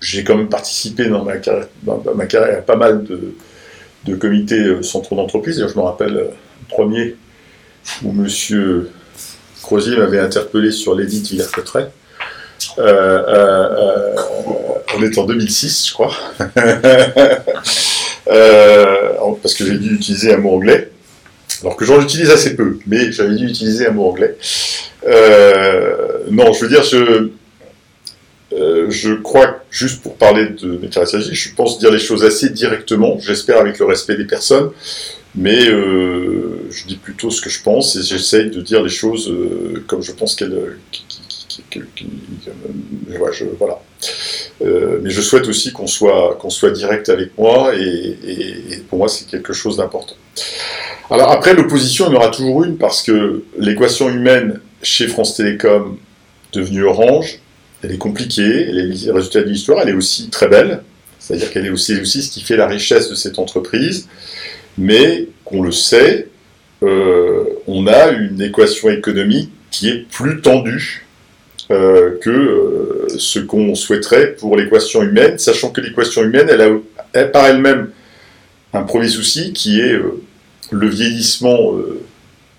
j'ai quand même participé dans ma carrière, ma carrière à pas mal de, comités centraux d'entreprise. Je me rappelle le premier où M. Crozier m'avait interpellé sur l'édit Villers-Cotterêts. Euh, euh, euh, on est en 2006, je crois. parce que j'ai dû utiliser un mot anglais. Alors que j'en utilise assez peu, mais j'avais dû utiliser un mot anglais. non, je veux dire, je, je crois, juste pour parler de caractéristiques, je pense dire les choses assez directement, j'espère avec le respect des personnes, mais euh, je dis plutôt ce que je pense et j'essaye de dire les choses euh, comme je pense qu'elles. voilà. Euh, mais je souhaite aussi qu'on soit, qu'on soit direct avec moi et, pour moi c'est quelque chose d'important. Alors après, l'opposition, il y en aura toujours une parce que l'équation humaine chez France Télécom, devenue Orange, elle est compliquée, les résultats de l'histoire, elle est aussi très belle, c'est-à-dire qu'elle est aussi, ce qui fait la richesse de cette entreprise. Mais qu'on le sait, euh, on a une équation économique qui est plus tendue euh, que euh, ce qu'on souhaiterait pour l'équation humaine, sachant que l'équation humaine, elle a par elle-même un premier souci qui est le vieillissement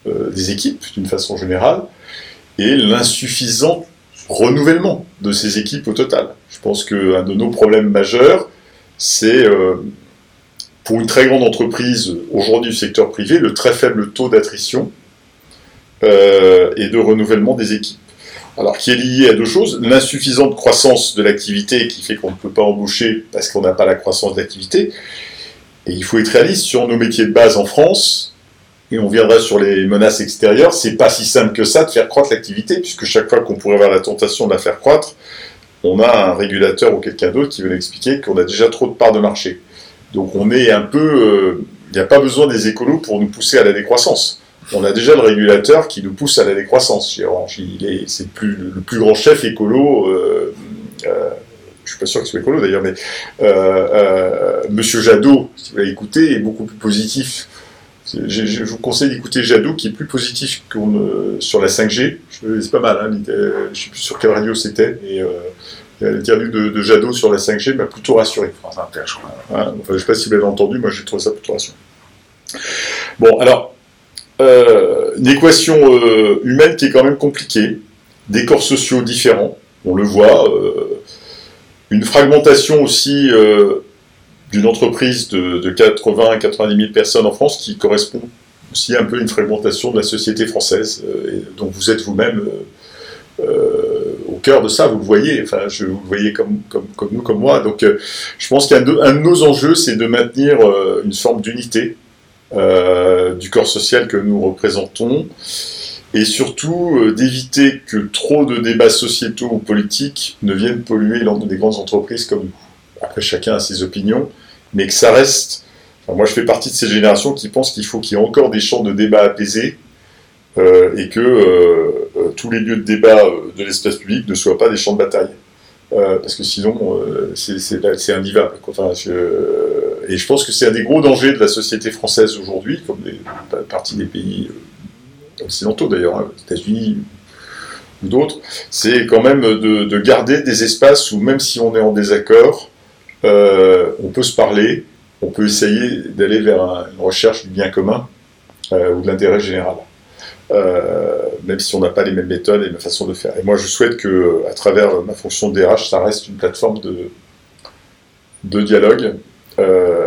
des équipes d'une façon générale et l'insuffisant renouvellement de ces équipes au total. Je pense qu'un de nos problèmes majeurs, c'est pour une très grande entreprise aujourd'hui du secteur privé, le très faible taux d'attrition euh, et de renouvellement des équipes. Alors, qui est lié à deux choses. L'insuffisante croissance de l'activité qui fait qu'on ne peut pas embaucher parce qu'on n'a pas la croissance d'activité. Et il faut être réaliste sur nos métiers de base en France, et on viendra sur les menaces extérieures, c'est pas si simple que ça de faire croître l'activité, puisque chaque fois qu'on pourrait avoir la tentation de la faire croître, on a un régulateur ou quelqu'un d'autre qui veut expliquer qu'on a déjà trop de parts de marché. Donc on est un peu... Euh, il n'y a pas besoin des écolos pour nous pousser à la décroissance. On a déjà le régulateur qui nous pousse à la décroissance chez. C'est plus, le plus grand chef écolo... Euh, euh, je suis pas sûr ce soit écolo d'ailleurs, mais euh, Monsieur Jadot, si vous l'avez écouté, est beaucoup plus positif. Je, vous conseille d'écouter Jadot, qui est plus positif sur la 5G. C'est pas mal, hein, je ne sais plus sur quelle radio c'était, et L'interview de, de Jadot sur la 5G m'a plutôt rassuré. Enfin, je ne sais pas si vous l'avez entendu, moi j'ai trouvé ça plutôt rassurant. Bon, alors, euh, une équation euh, humaine qui est quand même compliquée, des corps sociaux différents, on le voit, euh, une fragmentation aussi d'une entreprise de, 80 à 90 000 personnes en France qui correspond aussi un peu à une fragmentation de la société française, et dont vous êtes vous-même cœur de ça, vous le voyez, enfin, je, vous le voyez comme, comme, comme nous, comme moi. Donc, euh, je pense qu'un de, de, nos enjeux, c'est de maintenir euh, une forme d'unité euh, du corps social que nous représentons, et surtout d'éviter que trop de débats sociétaux ou politiques ne viennent polluer des grandes entreprises comme nous. Après, chacun a ses opinions, mais que ça reste. moi, je fais partie de ces générations qui pensent qu'il faut qu'il y ait encore des champs de débat apaisés euh, et que euh, euh, tous les lieux de débat de l'espace public ne soient pas des champs de bataille. parce que sinon, c'est invivable. Et je pense que c'est un des gros dangers de la société française aujourd'hui, comme des partie des pays occidentaux d'ailleurs, hein, États-Unis ou d'autres, c'est quand même de, garder des espaces où même si on est en désaccord, euh, on peut se parler, on peut essayer d'aller vers une recherche du bien commun euh, ou de l'intérêt général. Euh, même si on n'a pas les mêmes méthodes et les mêmes façons de faire. Et moi, je souhaite que, à travers ma fonction de DRH, ça reste une plateforme de, dialogue.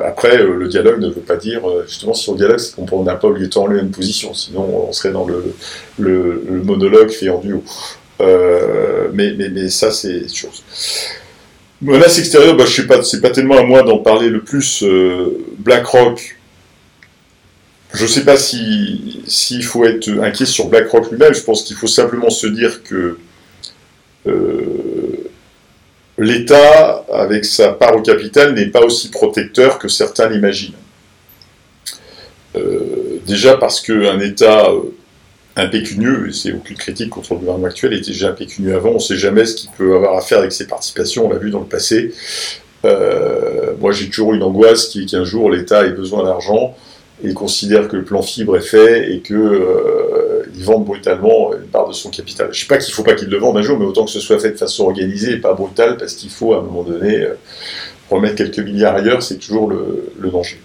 Après, le dialogue ne veut pas dire, justement, si on dialogue, c'est qu'on n'a pas obligatoirement les mêmes positions, sinon on serait dans le, le, monologue fait en duo. mais, mais, mais, ça, c'est chose. Menace extérieure, bah, je pas, c'est pas tellement à moi d'en parler le plus. BlackRock, je sais pas s'il faut être inquiet sur BlackRock lui-même. Je pense qu'il faut simplement se dire que euh, l'État, avec sa part au capital, n'est pas aussi protecteur que certains l'imaginent. Euh, déjà parce qu'un État impécunieux, et c'est aucune critique contre le gouvernement actuel, il était déjà impécunieux avant, on ne sait jamais ce qu'il peut avoir à faire avec ses participations, on l'a vu dans le passé. Euh, moi j'ai toujours une angoisse qui est qu'un jour l'État ait besoin d'argent et considère que le plan fibre est fait et qu'il euh, vende brutalement une part de son capital. Je ne sais pas qu'il ne faut pas qu'il le vende un jour, mais autant que ce soit fait de façon organisée et pas brutale, parce qu'il faut à un moment donné euh, remettre quelques milliards ailleurs, c'est toujours le, le danger.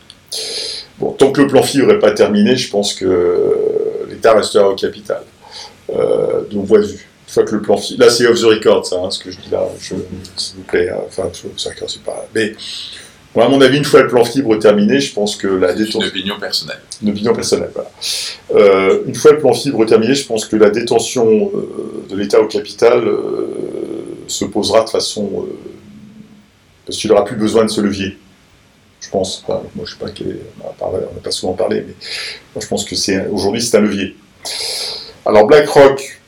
Bon, tant que le plan fibre n'est pas terminé, je pense que l'État restera au capital, euh, point de vue. Une fois que le plan. Là, c'est off the record, ça, hein, ce que je dis là, s'il vous plaît. Hein, enfin, c'est pas... Mais, à mon avis, une fois le plan fibre terminé, je pense que la détention... Une opinion personnelle. Une opinion personnelle, voilà. Euh, une fois le plan fibre terminé, je pense que la détention euh, de l'État au capital euh, se posera de façon... Euh, parce qu'il n'aura plus besoin de ce levier je pense. moi, je sais pas on n'a pas souvent parlé, mais moi, je pense que c'est aujourd'hui c'est un levier. Alors BlackRock,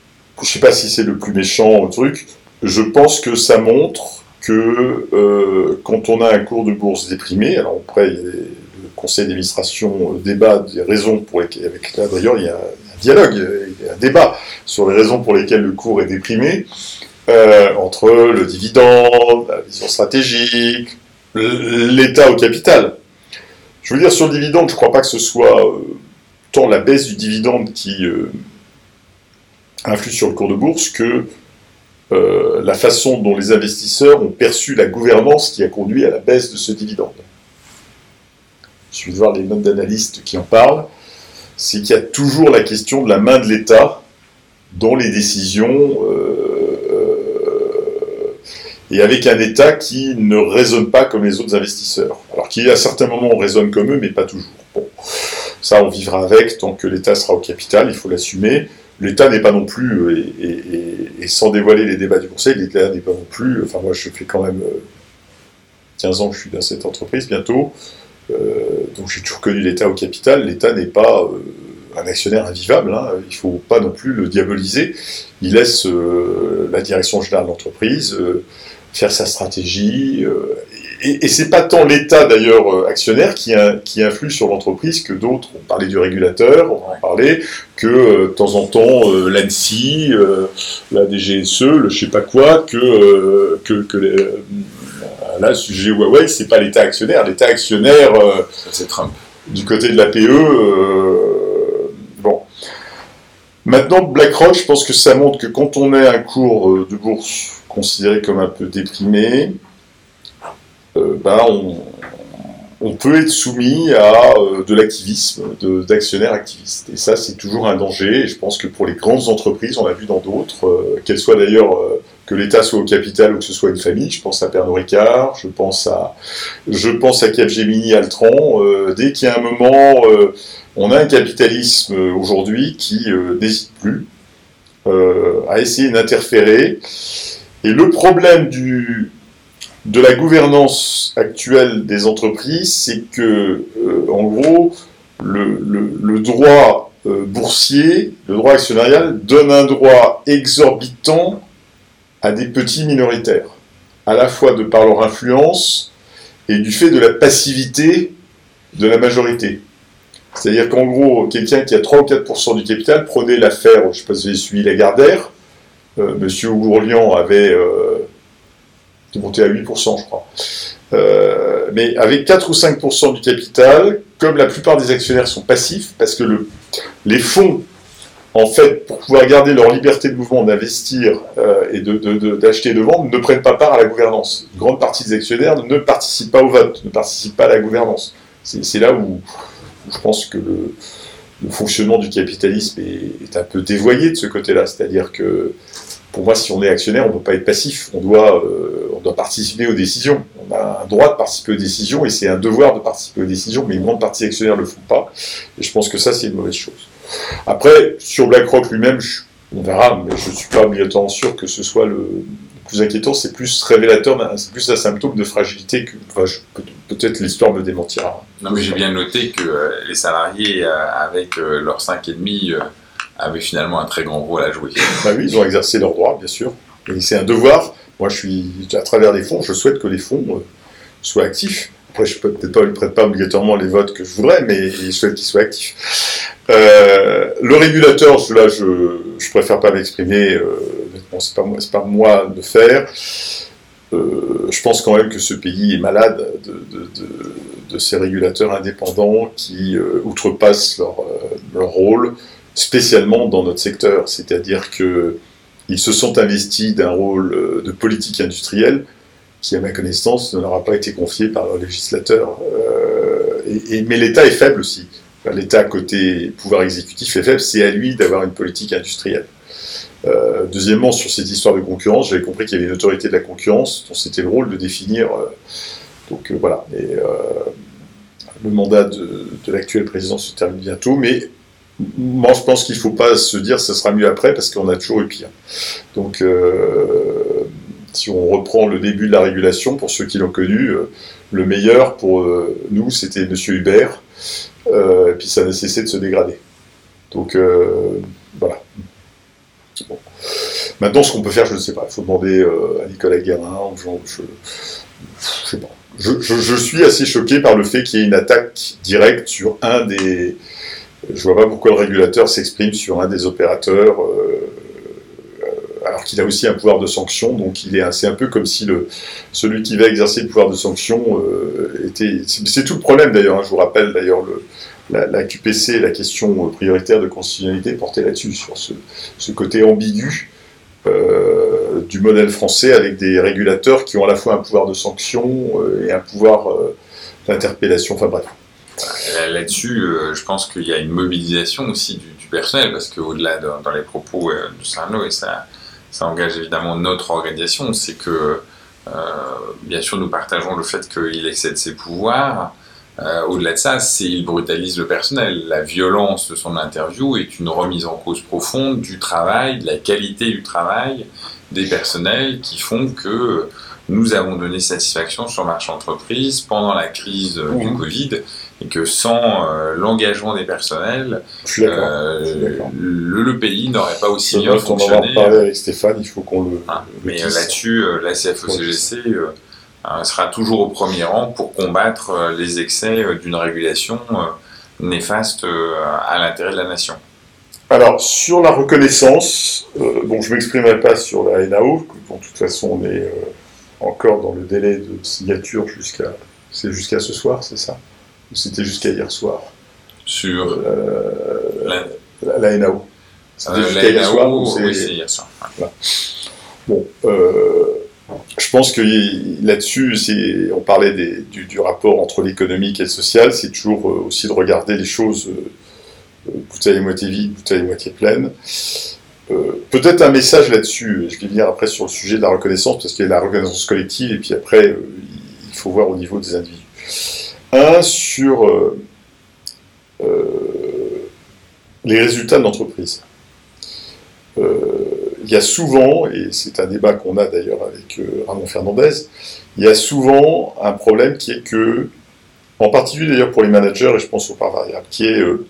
je sais pas si c'est le plus méchant truc. Je pense que ça montre que euh, quand on a un cours de bourse déprimé, alors après le conseil d'administration débat des raisons pour lesquelles, avec là d'ailleurs il y a un dialogue, il y a un débat sur les raisons pour lesquelles le cours est déprimé. Euh, entre le dividende, la vision stratégique, l'État au capital. Je veux dire, sur le dividende, je ne crois pas que ce soit euh, tant la baisse du dividende qui euh, influe sur le cours de bourse que euh, la façon dont les investisseurs ont perçu la gouvernance qui a conduit à la baisse de ce dividende. Je de voir les notes d'analystes qui en parlent. C'est qu'il y a toujours la question de la main de l'État dans les décisions et avec un État qui ne raisonne pas comme les autres investisseurs. Alors qui à certains moments raisonne comme eux, mais pas toujours. Bon, ça on vivra avec tant que l'État sera au capital, il faut l'assumer. L'État n'est pas non plus, euh, et, sans dévoiler les débats du Conseil, l'État n'est pas non plus, enfin moi je fais quand même 15 euh, ans que je suis dans cette entreprise bientôt, euh, donc j'ai toujours connu l'État au capital, l'État n'est pas un actionnaire invivable, hein, il ne faut pas non plus le diaboliser, il laisse la direction générale de l'entreprise, faire sa stratégie. Euh, et, et c'est pas tant l'État d'ailleurs euh, actionnaire qui, qui influe sur l'entreprise que d'autres. On parlait du régulateur, on en parlait, que euh, de temps en temps l'ANSI, la DGSE, le je sais pas quoi, que, que, que les, là, le sujet Huawei, c'est pas l'État actionnaire. L'État actionnaire, c'est Trump. Du côté de la PE, bon. Maintenant, BlackRock, je pense que ça montre que quand on est un cours de bourse considéré comme un peu déprimé, euh, ben on, peut être soumis à euh, de l'activisme, d'actionnaires activistes. Et ça, c'est toujours un danger. Et je pense que pour les grandes entreprises, on l'a vu dans d'autres, euh, qu'elles soient d'ailleurs que l'État soit au capital ou que ce soit une famille, je pense à Pernod Ricard, je pense à, je pense à Capgemini, Altran, dès qu'il y a un moment, on a un capitalisme aujourd'hui qui n'hésite plus à essayer d'interférer et le problème de la gouvernance actuelle des entreprises, c'est que, euh, en gros, le, droit euh, boursier, le droit actionnarial, donne un droit exorbitant à des petits minoritaires, à la fois de par leur influence et du fait de la passivité de la majorité. C'est-à-dire qu'en gros, quelqu'un qui a 3 ou 4% du capital, prenez l'affaire, je ne sais pas si vous avez suivi Lagardère, Monsieur Ourlian avait euh, monté à 8%, je crois. Euh, mais avec 4 ou 5% du capital, comme la plupart des actionnaires sont passifs, parce que le, les fonds, en fait, pour pouvoir garder leur liberté de mouvement, d'investir et d'acheter de, et de vendre, ne prennent pas part à la gouvernance. Une grande partie des actionnaires ne participent pas au vote, ne participent pas à la gouvernance. C'est là où, je pense que le, fonctionnement du capitalisme est, un peu dévoyé de ce côté-là. C'est-à-dire que pour moi, si on est actionnaire, on ne peut pas être passif. On doit, euh, on doit participer aux décisions. On a un droit de participer aux décisions et c'est un devoir de participer aux décisions, mais une grande partie des actionnaires ne le font pas. Et je pense que ça, c'est une mauvaise chose. Après, sur BlackRock lui-même, on verra, mais je ne suis pas obligatoirement sûr que ce soit le, plus inquiétant. C'est plus révélateur, c'est plus un symptôme de fragilité que. Enfin, peut-être l'histoire me démentira. Non, mais j'ai bien noté que euh, les salariés, euh, avec leurs 5,5, avaient finalement un très grand rôle à jouer. Bah oui, ils ont exercé leur droit, bien sûr. Et c'est un devoir. Moi, je suis à travers les fonds, je souhaite que les fonds euh, soient actifs. après, je peux peut-être pas prête pas obligatoirement les votes que je voudrais, mais je souhaite qu'il soit actif. Euh, le régulateur, là, je, je préfère pas m'exprimer. Euh, c'est pas moi, de faire. Euh, je pense quand même que ce pays est malade de, ces régulateurs indépendants qui euh, outrepassent leur, euh, leur, rôle, spécialement dans notre secteur. C'est-à-dire qu'ils se sont investis d'un rôle de politique industrielle qui, à ma connaissance, ne leur a pas été confié par le législateur. Mais l'État est faible aussi. L'État, côté pouvoir exécutif, est faible. C'est à lui d'avoir une politique industrielle. Euh, deuxièmement, sur cette histoire de concurrence, j'avais compris qu'il y avait une autorité de la concurrence dont c'était le rôle de définir. Euh, donc euh, voilà. Le mandat de, de l'actuel président se termine bientôt, mais moi je pense qu'il ne faut pas se dire que ça sera mieux après parce qu'on a toujours eu pire. Donc si on reprend le début de la régulation, pour ceux qui l'ont connu, le meilleur pour nous c'était M. Hubert, et puis ça n'a cessé de se dégrader. Donc voilà. Maintenant, ce qu'on peut faire, je ne sais pas. Il faut demander euh, à Nicolas Guérin. Je, suis assez choqué par le fait qu'il y ait une attaque directe sur un des. Je vois pas pourquoi le régulateur s'exprime sur un des opérateurs, euh, alors qu'il a aussi un pouvoir de sanction. Donc, il est c'est un peu comme si le, celui qui va exercer le pouvoir de sanction euh, était. C'est tout le problème d'ailleurs. Hein, je vous rappelle d'ailleurs le, la, QPC, la question prioritaire de constitutionnalité portait là-dessus, sur ce, côté ambigu euh, du modèle français avec des régulateurs qui ont à la fois un pouvoir de sanction euh, et un pouvoir euh, d'interpellation, enfin bref. Là-dessus, euh, je pense qu'il y a une mobilisation aussi du, personnel, parce qu'au-delà de, dans les propos euh, de Saint-Lô, et ça engage évidemment notre organisation, c'est que, bien sûr, nous partageons le fait qu'il excède ses pouvoirs, euh, Au-delà de ça, c'est il brutalise le personnel. La violence de son interview est une remise en cause profonde du travail, de la qualité du travail des personnels qui font que nous avons donné satisfaction sur marché entreprise pendant la crise mmh. du Covid et que sans euh, l'engagement des personnels, euh, le, le, pays n'aurait pas aussi bien fonctionné. On en parler avec Stéphane, il faut qu'on le. Ah, mais là-dessus, euh, la CFOCGC euh, sera toujours au premier rang pour combattre euh, les excès euh, d'une régulation néfaste à l'intérêt de la nation. Alors, sur la reconnaissance, euh, bon, je ne m'exprimerai pas sur la NAO, bon, de toute façon, on est euh, encore dans le délai de signature jusqu'à c'est jusqu'à ce soir, c'est ça? Ou c'était jusqu'à hier soir? Sur euh, la, la, la, NAO C'était jusqu'à hier soir Oui, c'est hier soir. Voilà. Bon, je pense que là-dessus, on parlait du, rapport entre l'économique et le social, c'est toujours euh, aussi de regarder les choses euh, bouteille moitié vide, bouteille moitié pleine. Euh, Peut-être un message là-dessus, je vais venir après sur le sujet de la reconnaissance, parce qu'il y a la reconnaissance collective, et puis après, euh, il faut voir au niveau des individus. Un, sur euh, les résultats de l'entreprise. Il y a souvent, et c'est un débat qu'on a d'ailleurs avec euh, Ramon Fernandez, il y a souvent un problème qui est que, en particulier d'ailleurs pour les managers, et je pense aux parts variables, qui est euh,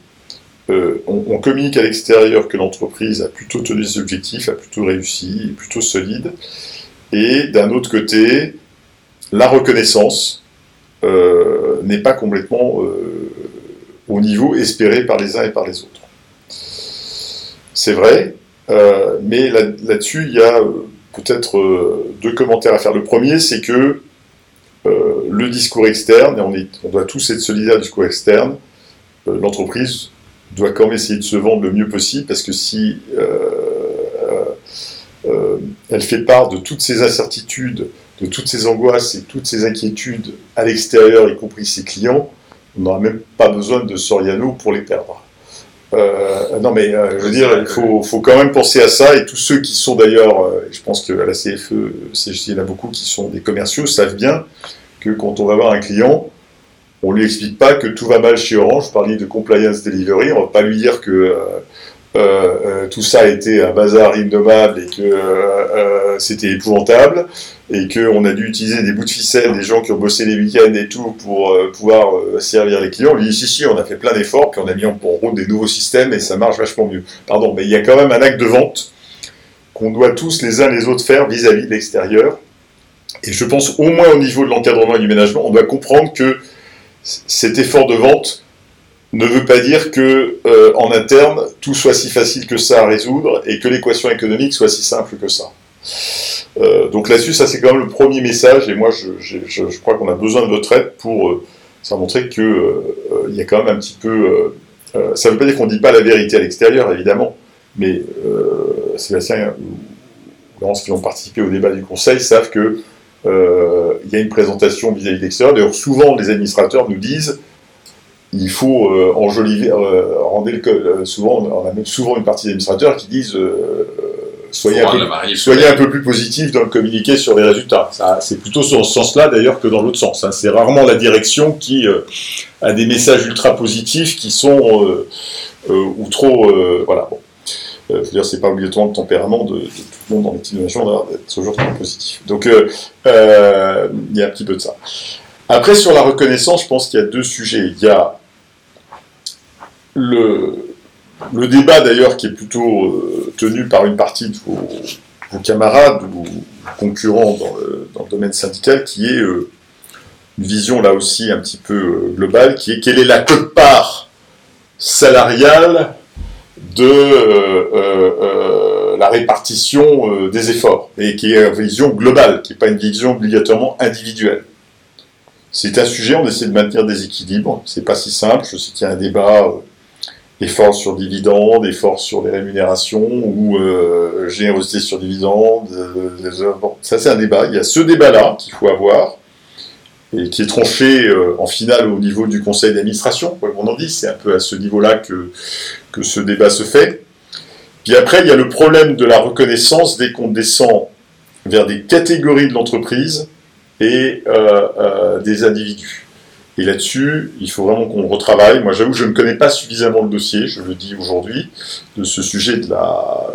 euh, on, communique à l'extérieur que l'entreprise a plutôt tenu ses objectifs, a plutôt réussi, est plutôt solide, et d'un autre côté, la reconnaissance n'est pas complètement au niveau espéré par les uns et par les autres. C'est vrai, euh, mais là-dessus, là il y a euh, peut-être euh, deux commentaires à faire. Le premier, c'est que le discours externe, et on, doit tous être solidaires du discours externe, l'entreprise doit quand même essayer de se vendre le mieux possible, parce que si elle fait part de toutes ses incertitudes, de toutes ses angoisses et toutes ses inquiétudes à l'extérieur, y compris ses clients, on n'aura même pas besoin de Soriano pour les perdre. Euh, non, mais euh, je veux dire, il faut, quand même penser à ça. Et tous ceux qui sont d'ailleurs, euh, je pense qu'à la CFE, il y en a beaucoup qui sont des commerciaux, savent bien que quand on va voir un client, on lui explique pas que tout va mal chez Orange. Je parlais de compliance delivery. On va pas lui dire que euh, euh, tout ça été un bazar innommable et que c'était épouvantable et qu'on a dû utiliser des bouts de ficelle, des gens qui ont bossé les week-ends et tout pour euh, pouvoir euh, servir les clients. On lui dit si, si, on a fait plein d'efforts, puis on a mis en route des nouveaux systèmes et ça marche vachement mieux. Pardon, mais il y a quand même un acte de vente qu'on doit tous les uns les autres faire vis-à-vis -vis de l'extérieur Et je pense au moins au niveau de l'encadrement et du ménagement, on doit comprendre que cet effort de vente ne veut pas dire que euh, en interne tout soit si facile que ça à résoudre et que l'équation économique soit si simple que ça. Euh, donc là-dessus, ça c'est quand même le premier message et moi je, crois qu'on a besoin de votre aide pour euh, ça montrer que il y a quand même un petit peu. ça ne veut pas dire qu'on ne dit pas la vérité à l'extérieur évidemment, mais Sébastien ou Laurence qui ont participé au débat du Conseil savent que il y a une présentation vis-à-vis de l'extérieur. D'ailleurs, souvent les administrateurs nous disent il faut euh, enjoliver, euh, rendre le, euh, souvent, on a même souvent une partie des administrateurs qui disent euh, soyez, un peu, soyez un peu plus positif dans le communiqué sur les résultats. C'est plutôt dans ce sens-là d'ailleurs que dans l'autre sens. Hein. C'est rarement la direction qui a des messages ultra positifs qui sont ou trop voilà. Bon. c'est pas obligatoirement le tempérament de, de, tout le monde dans l'équipe de nation d'être toujours très positif. Donc, il y a un petit peu de ça. Après, sur la reconnaissance, je pense qu'il y a deux sujets. Il y a le, débat d'ailleurs qui est plutôt euh, tenu par une partie de vos, camarades ou concurrents dans le, domaine syndical, qui est euh, une vision là aussi un petit peu euh, globale, qui est quelle est la cote-part salariale de la répartition des efforts, et qui est une vision globale, qui n'est pas une vision obligatoirement individuelle. C'est un sujet, on essaie de maintenir des équilibres, c'est pas si simple, je sais qu'il y a un débat efforts sur dividendes, efforts sur les rémunérations ou euh, générosité sur dividendes. Euh, ça, c'est un débat. Il y a ce débat-là qu'il faut avoir et qui est tranché euh, en finale au niveau du conseil d'administration. Comme on en dit, c'est un peu à ce niveau-là que, que ce débat se fait. Puis après, il y a le problème de la reconnaissance dès qu'on descend vers des catégories de l'entreprise et des individus. Et là-dessus, il faut vraiment qu'on retravaille. Moi, j'avoue, je ne connais pas suffisamment le dossier, je le dis aujourd'hui, de ce sujet de la.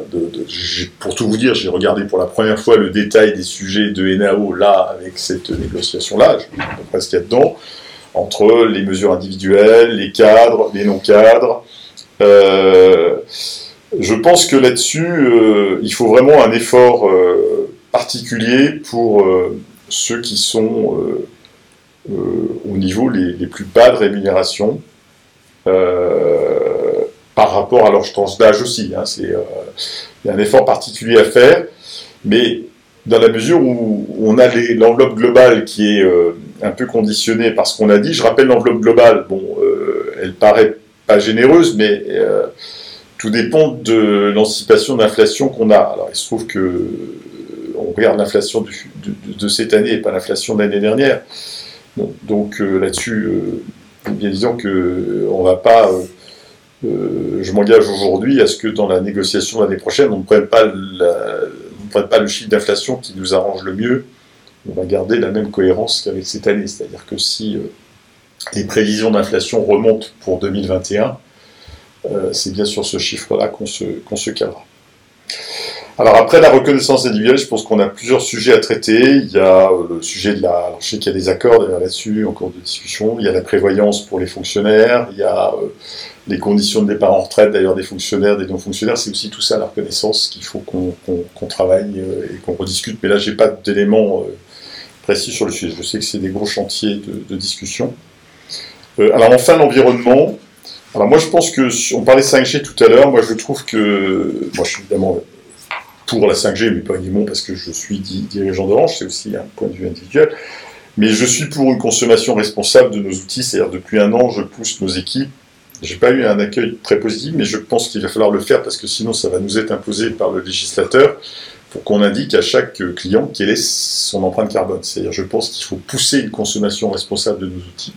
Pour tout vous dire, j'ai regardé pour la première fois le détail des sujets de NAO là, avec cette négociation-là, je sais pas ce qu'il y a dedans, entre les mesures individuelles, les cadres, les non-cadres. Euh, je pense que là-dessus, euh, il faut vraiment un effort euh, particulier pour ceux qui sont au niveau les, plus bas de rémunération euh, par rapport à leur tranche d'âge aussi. Hein, c'est, euh, il y a un effort particulier à faire, mais dans la mesure où on a l'enveloppe globale qui est euh, un peu conditionnée par ce qu'on a dit, je rappelle l'enveloppe globale, bon, euh, elle paraît pas généreuse, mais euh, tout dépend de l'anticipation d'inflation qu'on a. Alors il se trouve que on regarde l'inflation de, de, cette année et pas l'inflation de l'année dernière. Donc euh, là-dessus, euh, bien disant que euh, on va pas. je m'engage aujourd'hui à ce que dans la négociation l'année prochaine, on ne prenne pas, le chiffre d'inflation qui nous arrange le mieux. On va garder la même cohérence qu'avec cette année, c'est-à-dire que si les prévisions d'inflation remontent pour 2021, c'est bien sur ce chiffre-là qu'on se, qu'on se calera. Alors après la reconnaissance individuelle, je pense qu'on a plusieurs sujets à traiter. Il y a euh, le sujet de la... Alors je sais qu'il y a des accords là-dessus, en cours de discussion. Il y a la prévoyance pour les fonctionnaires. Il y a euh, les conditions de départ en retraite, d'ailleurs, des fonctionnaires, des non-fonctionnaires. C'est aussi tout ça, la reconnaissance, qu'il faut qu'on qu qu travaille euh, et qu'on rediscute. Mais là, j'ai pas d'éléments précis sur le sujet. Je sais que c'est des gros chantiers de, de discussion. alors enfin, l'environnement. Alors moi, je pense que... On parlait 5G tout à l'heure. Moi, je trouve que... Moi, je suis évidemment pour la 5G, mais pas uniquement parce que je suis dirigeant d'Orange, c'est aussi un point de vue individuel. Mais je suis pour une consommation responsable de nos outils, c'est-à-dire depuis un an, je pousse nos équipes. J'ai pas eu un accueil très positif, mais je pense qu'il va falloir le faire parce que sinon ça va nous être imposé par le législateur pour qu'on indique à chaque client quelle est son empreinte carbone. C'est-à-dire, je pense qu'il faut pousser une consommation responsable de nos outils.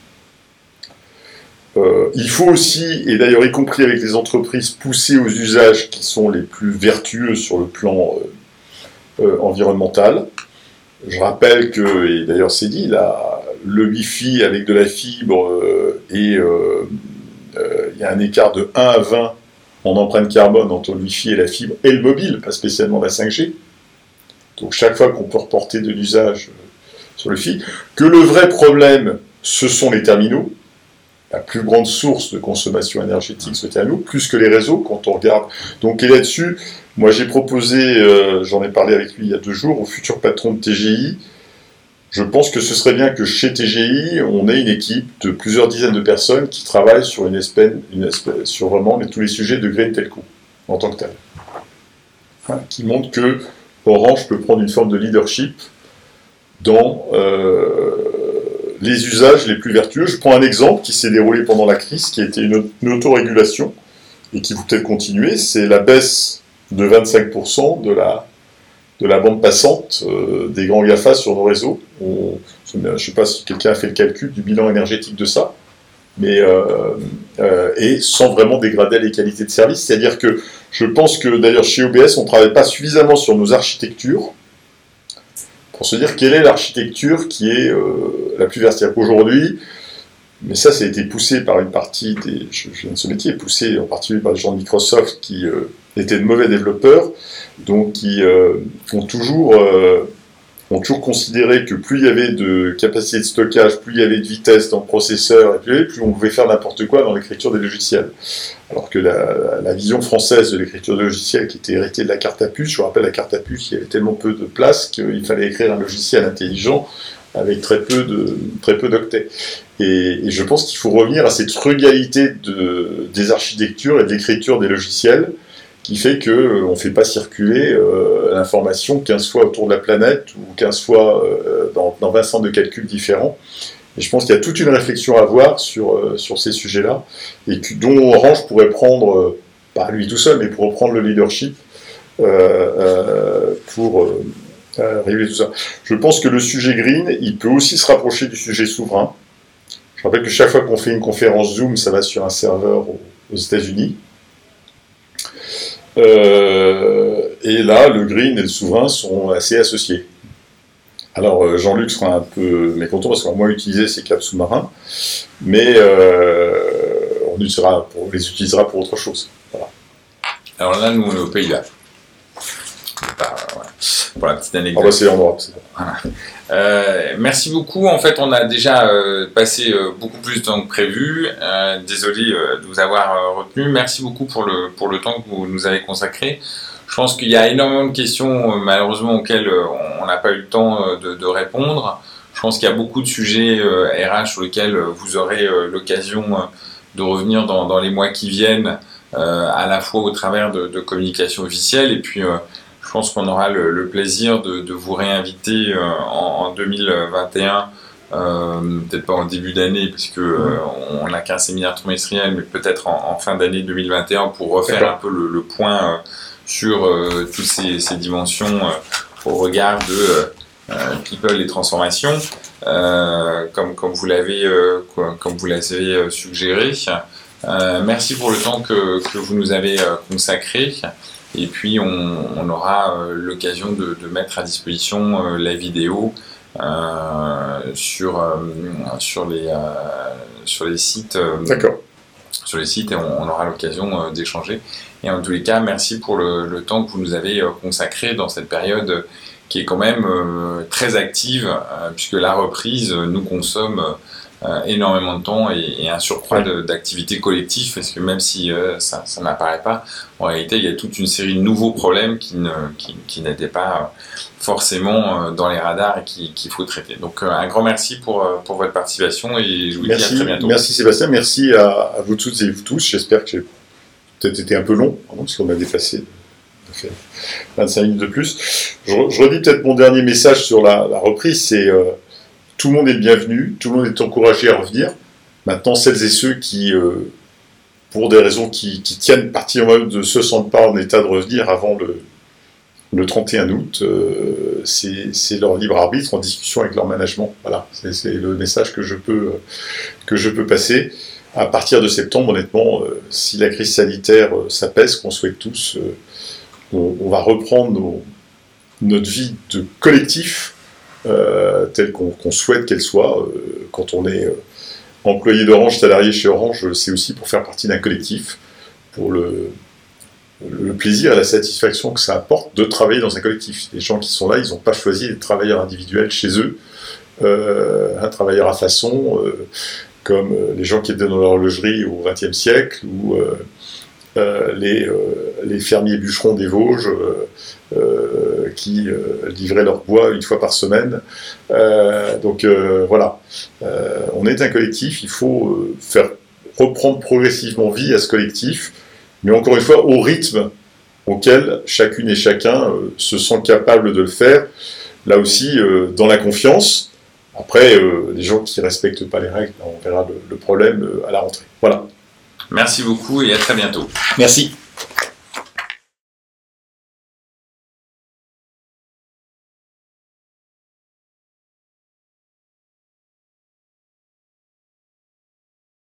Euh, il faut aussi, et d'ailleurs y compris avec les entreprises, pousser aux usages qui sont les plus vertueux sur le plan euh, euh, environnemental. Je rappelle que, et d'ailleurs c'est dit, là, le Wi-Fi avec de la fibre, et il y a un écart de 1 à 20 en empreinte carbone entre le Wi-Fi et la fibre, et le mobile, pas spécialement la 5G. Donc chaque fois qu'on peut reporter de l'usage sur le Wi-Fi, que le vrai problème, ce sont les terminaux, la plus grande source de consommation énergétique, ce terminaux, plus que les réseaux, quand on regarde. Donc, et là-dessus, moi j'ai proposé, euh, j'en ai parlé avec lui il y a deux jours, au futur patron de TGI, je pense que ce serait bien que chez TGI, on ait une équipe de plusieurs dizaines de personnes qui travaillent sur une espèce, une espèce sur vraiment tous les sujets de Green Telco en tant que tel, qui montre que Orange peut prendre une forme de leadership dans euh, les usages les plus vertueux. Je prends un exemple qui s'est déroulé pendant la crise, qui a été une, autorégulation et qui peut peut-être continuer, c'est la baisse de 25% de la, de la bande passante euh, des grands GAFA sur nos réseaux. je ne sais pas si quelqu'un a fait le calcul du bilan énergétique de ça, mais euh, et sans vraiment dégrader les qualités de service. C'est-à-dire que je pense que d'ailleurs chez OBS, on ne travaille pas suffisamment sur nos architectures pour se dire quelle est l'architecture qui est euh, la plus versatile. Aujourd'hui, mais ça, ça a été poussé par une partie des. Je, viens de ce métier, poussé en particulier par les gens de Microsoft qui euh, étaient de mauvais développeurs, donc qui euh, ont toujours ont toujours considéré que plus il y avait de capacité de stockage, plus il y avait de vitesse dans le processeur, et plus, on pouvait faire n'importe quoi dans l'écriture des logiciels. Alors que la, vision française de l'écriture de logiciels, qui était héritée de la carte à puce, je rappelle la carte à puce, il y avait tellement peu de place qu'il fallait écrire un logiciel intelligent avec très peu de très peu d'octets. Et, je pense qu'il faut revenir à cette frugalité de, des architectures et de l'écriture des logiciels qui fait qu'on euh, ne fait pas circuler euh, l'information 15 fois autour de la planète ou 15 fois euh, dans, dans, 20 centres de calcul différents. Et je pense qu'il y a toute une réflexion à avoir sur, sur ces sujets-là, et dont Orange pourrait prendre, pas lui tout seul, mais pour reprendre le leadership pour réguler tout ça. Je pense que le sujet green, il peut aussi se rapprocher du sujet souverain. Je rappelle que chaque fois qu'on fait une conférence Zoom, ça va sur un serveur aux États-Unis. Euh, et là, le green et le souverain sont assez associés. Alors euh, Jean-Luc sera un peu mécontent parce qu'on va moins utiliser ces câbles sous-marins, mais euh, on, les utilisera pour autre chose. Alors là, nous, on est au Pays-Bas. Pour la petite anecdote. Ah bah c'est en Europe, c'est euh, merci beaucoup. En fait, on a déjà euh, passé euh, beaucoup plus de temps que prévu. désolé de vous avoir retenu. Merci beaucoup pour le, pour le temps que vous nous avez consacré. Je pense qu'il y a énormément de questions, malheureusement, auxquelles on n'a pas eu le temps de, répondre. Je pense qu'il y a beaucoup de sujets RH sur lesquels vous aurez l'occasion de revenir dans, les mois qui viennent, à la fois au travers de, de communication officielle et puis je pense qu'on aura le, plaisir de, vous réinviter euh, en, 2021. Euh, peut-être pas en début d'année puisque euh, on n'a qu'un séminaire trimestriel, mais peut-être en, fin d'année 2021 pour refaire un peu le, point sur toutes ces, dimensions au regard de people et transformation, comme, comme vous l'avez comme vous l'avez suggéré. merci pour le temps que, que vous nous avez consacré. Et puis on, aura euh, l'occasion de, mettre à disposition euh, la vidéo euh, sur, sur, les, sur les sites. D'accord. Sur les sites et on, aura l'occasion d'échanger. Et en tous les cas, merci pour le, temps que vous nous avez consacré dans cette période qui est quand même très active, puisque la reprise nous consomme énormément de temps et, un surcroît d'activités collectives, parce que même si euh, ça, ça n'apparaît pas, en réalité, il y a toute une série de nouveaux problèmes qui, ne, qui, qui n'étaient pas euh, forcément dans les radars et qu'il faut traiter. Donc un grand merci pour, pour votre participation et je vous merci, dis à très bientôt. Merci Sébastien, merci à, vous toutes et vous tous. J'espère que j'ai peut-être été un peu long, parce qu'on a dépassé 25 minutes de plus. Je, redis peut-être mon dernier message sur la, la reprise, c'est tout le monde est bienvenu, tout le monde est encouragé à revenir. Maintenant, celles et ceux qui, euh, pour des raisons qui, tiennent particulièrement de se sentent pas en état de revenir avant le, le 31 août, euh, c'est leur libre arbitre en discussion avec leur management. Voilà, c'est le message que je peux, que je peux passer. À partir de septembre, honnêtement, euh, si la crise sanitaire s'apaise, qu'on souhaite tous, on, va reprendre notre vie de collectif euh, telle qu'on souhaite qu'elle soit. Euh, quand on est euh, employé d'Orange, salarié chez Orange, c'est aussi pour faire partie d'un collectif, pour le, plaisir et la satisfaction que ça apporte de travailler dans un collectif. Les gens qui sont là, ils n'ont pas choisi d'être travailleurs individuels chez eux, un travailleur à façon, comme les gens qui étaient dans l'horlogerie au XXe siècle, ou les, fermiers bûcherons des Vosges, qui livraient leur bois une fois par semaine. donc voilà, on est un collectif, il faut faire reprendre progressivement vie à ce collectif, mais encore une fois au rythme auquel chacune et chacun se sent capable de le faire. Là aussi, dans la confiance. Après, les gens qui ne respectent pas les règles, on verra le, le problème à la rentrée. Voilà. Merci beaucoup et à très bientôt. Merci.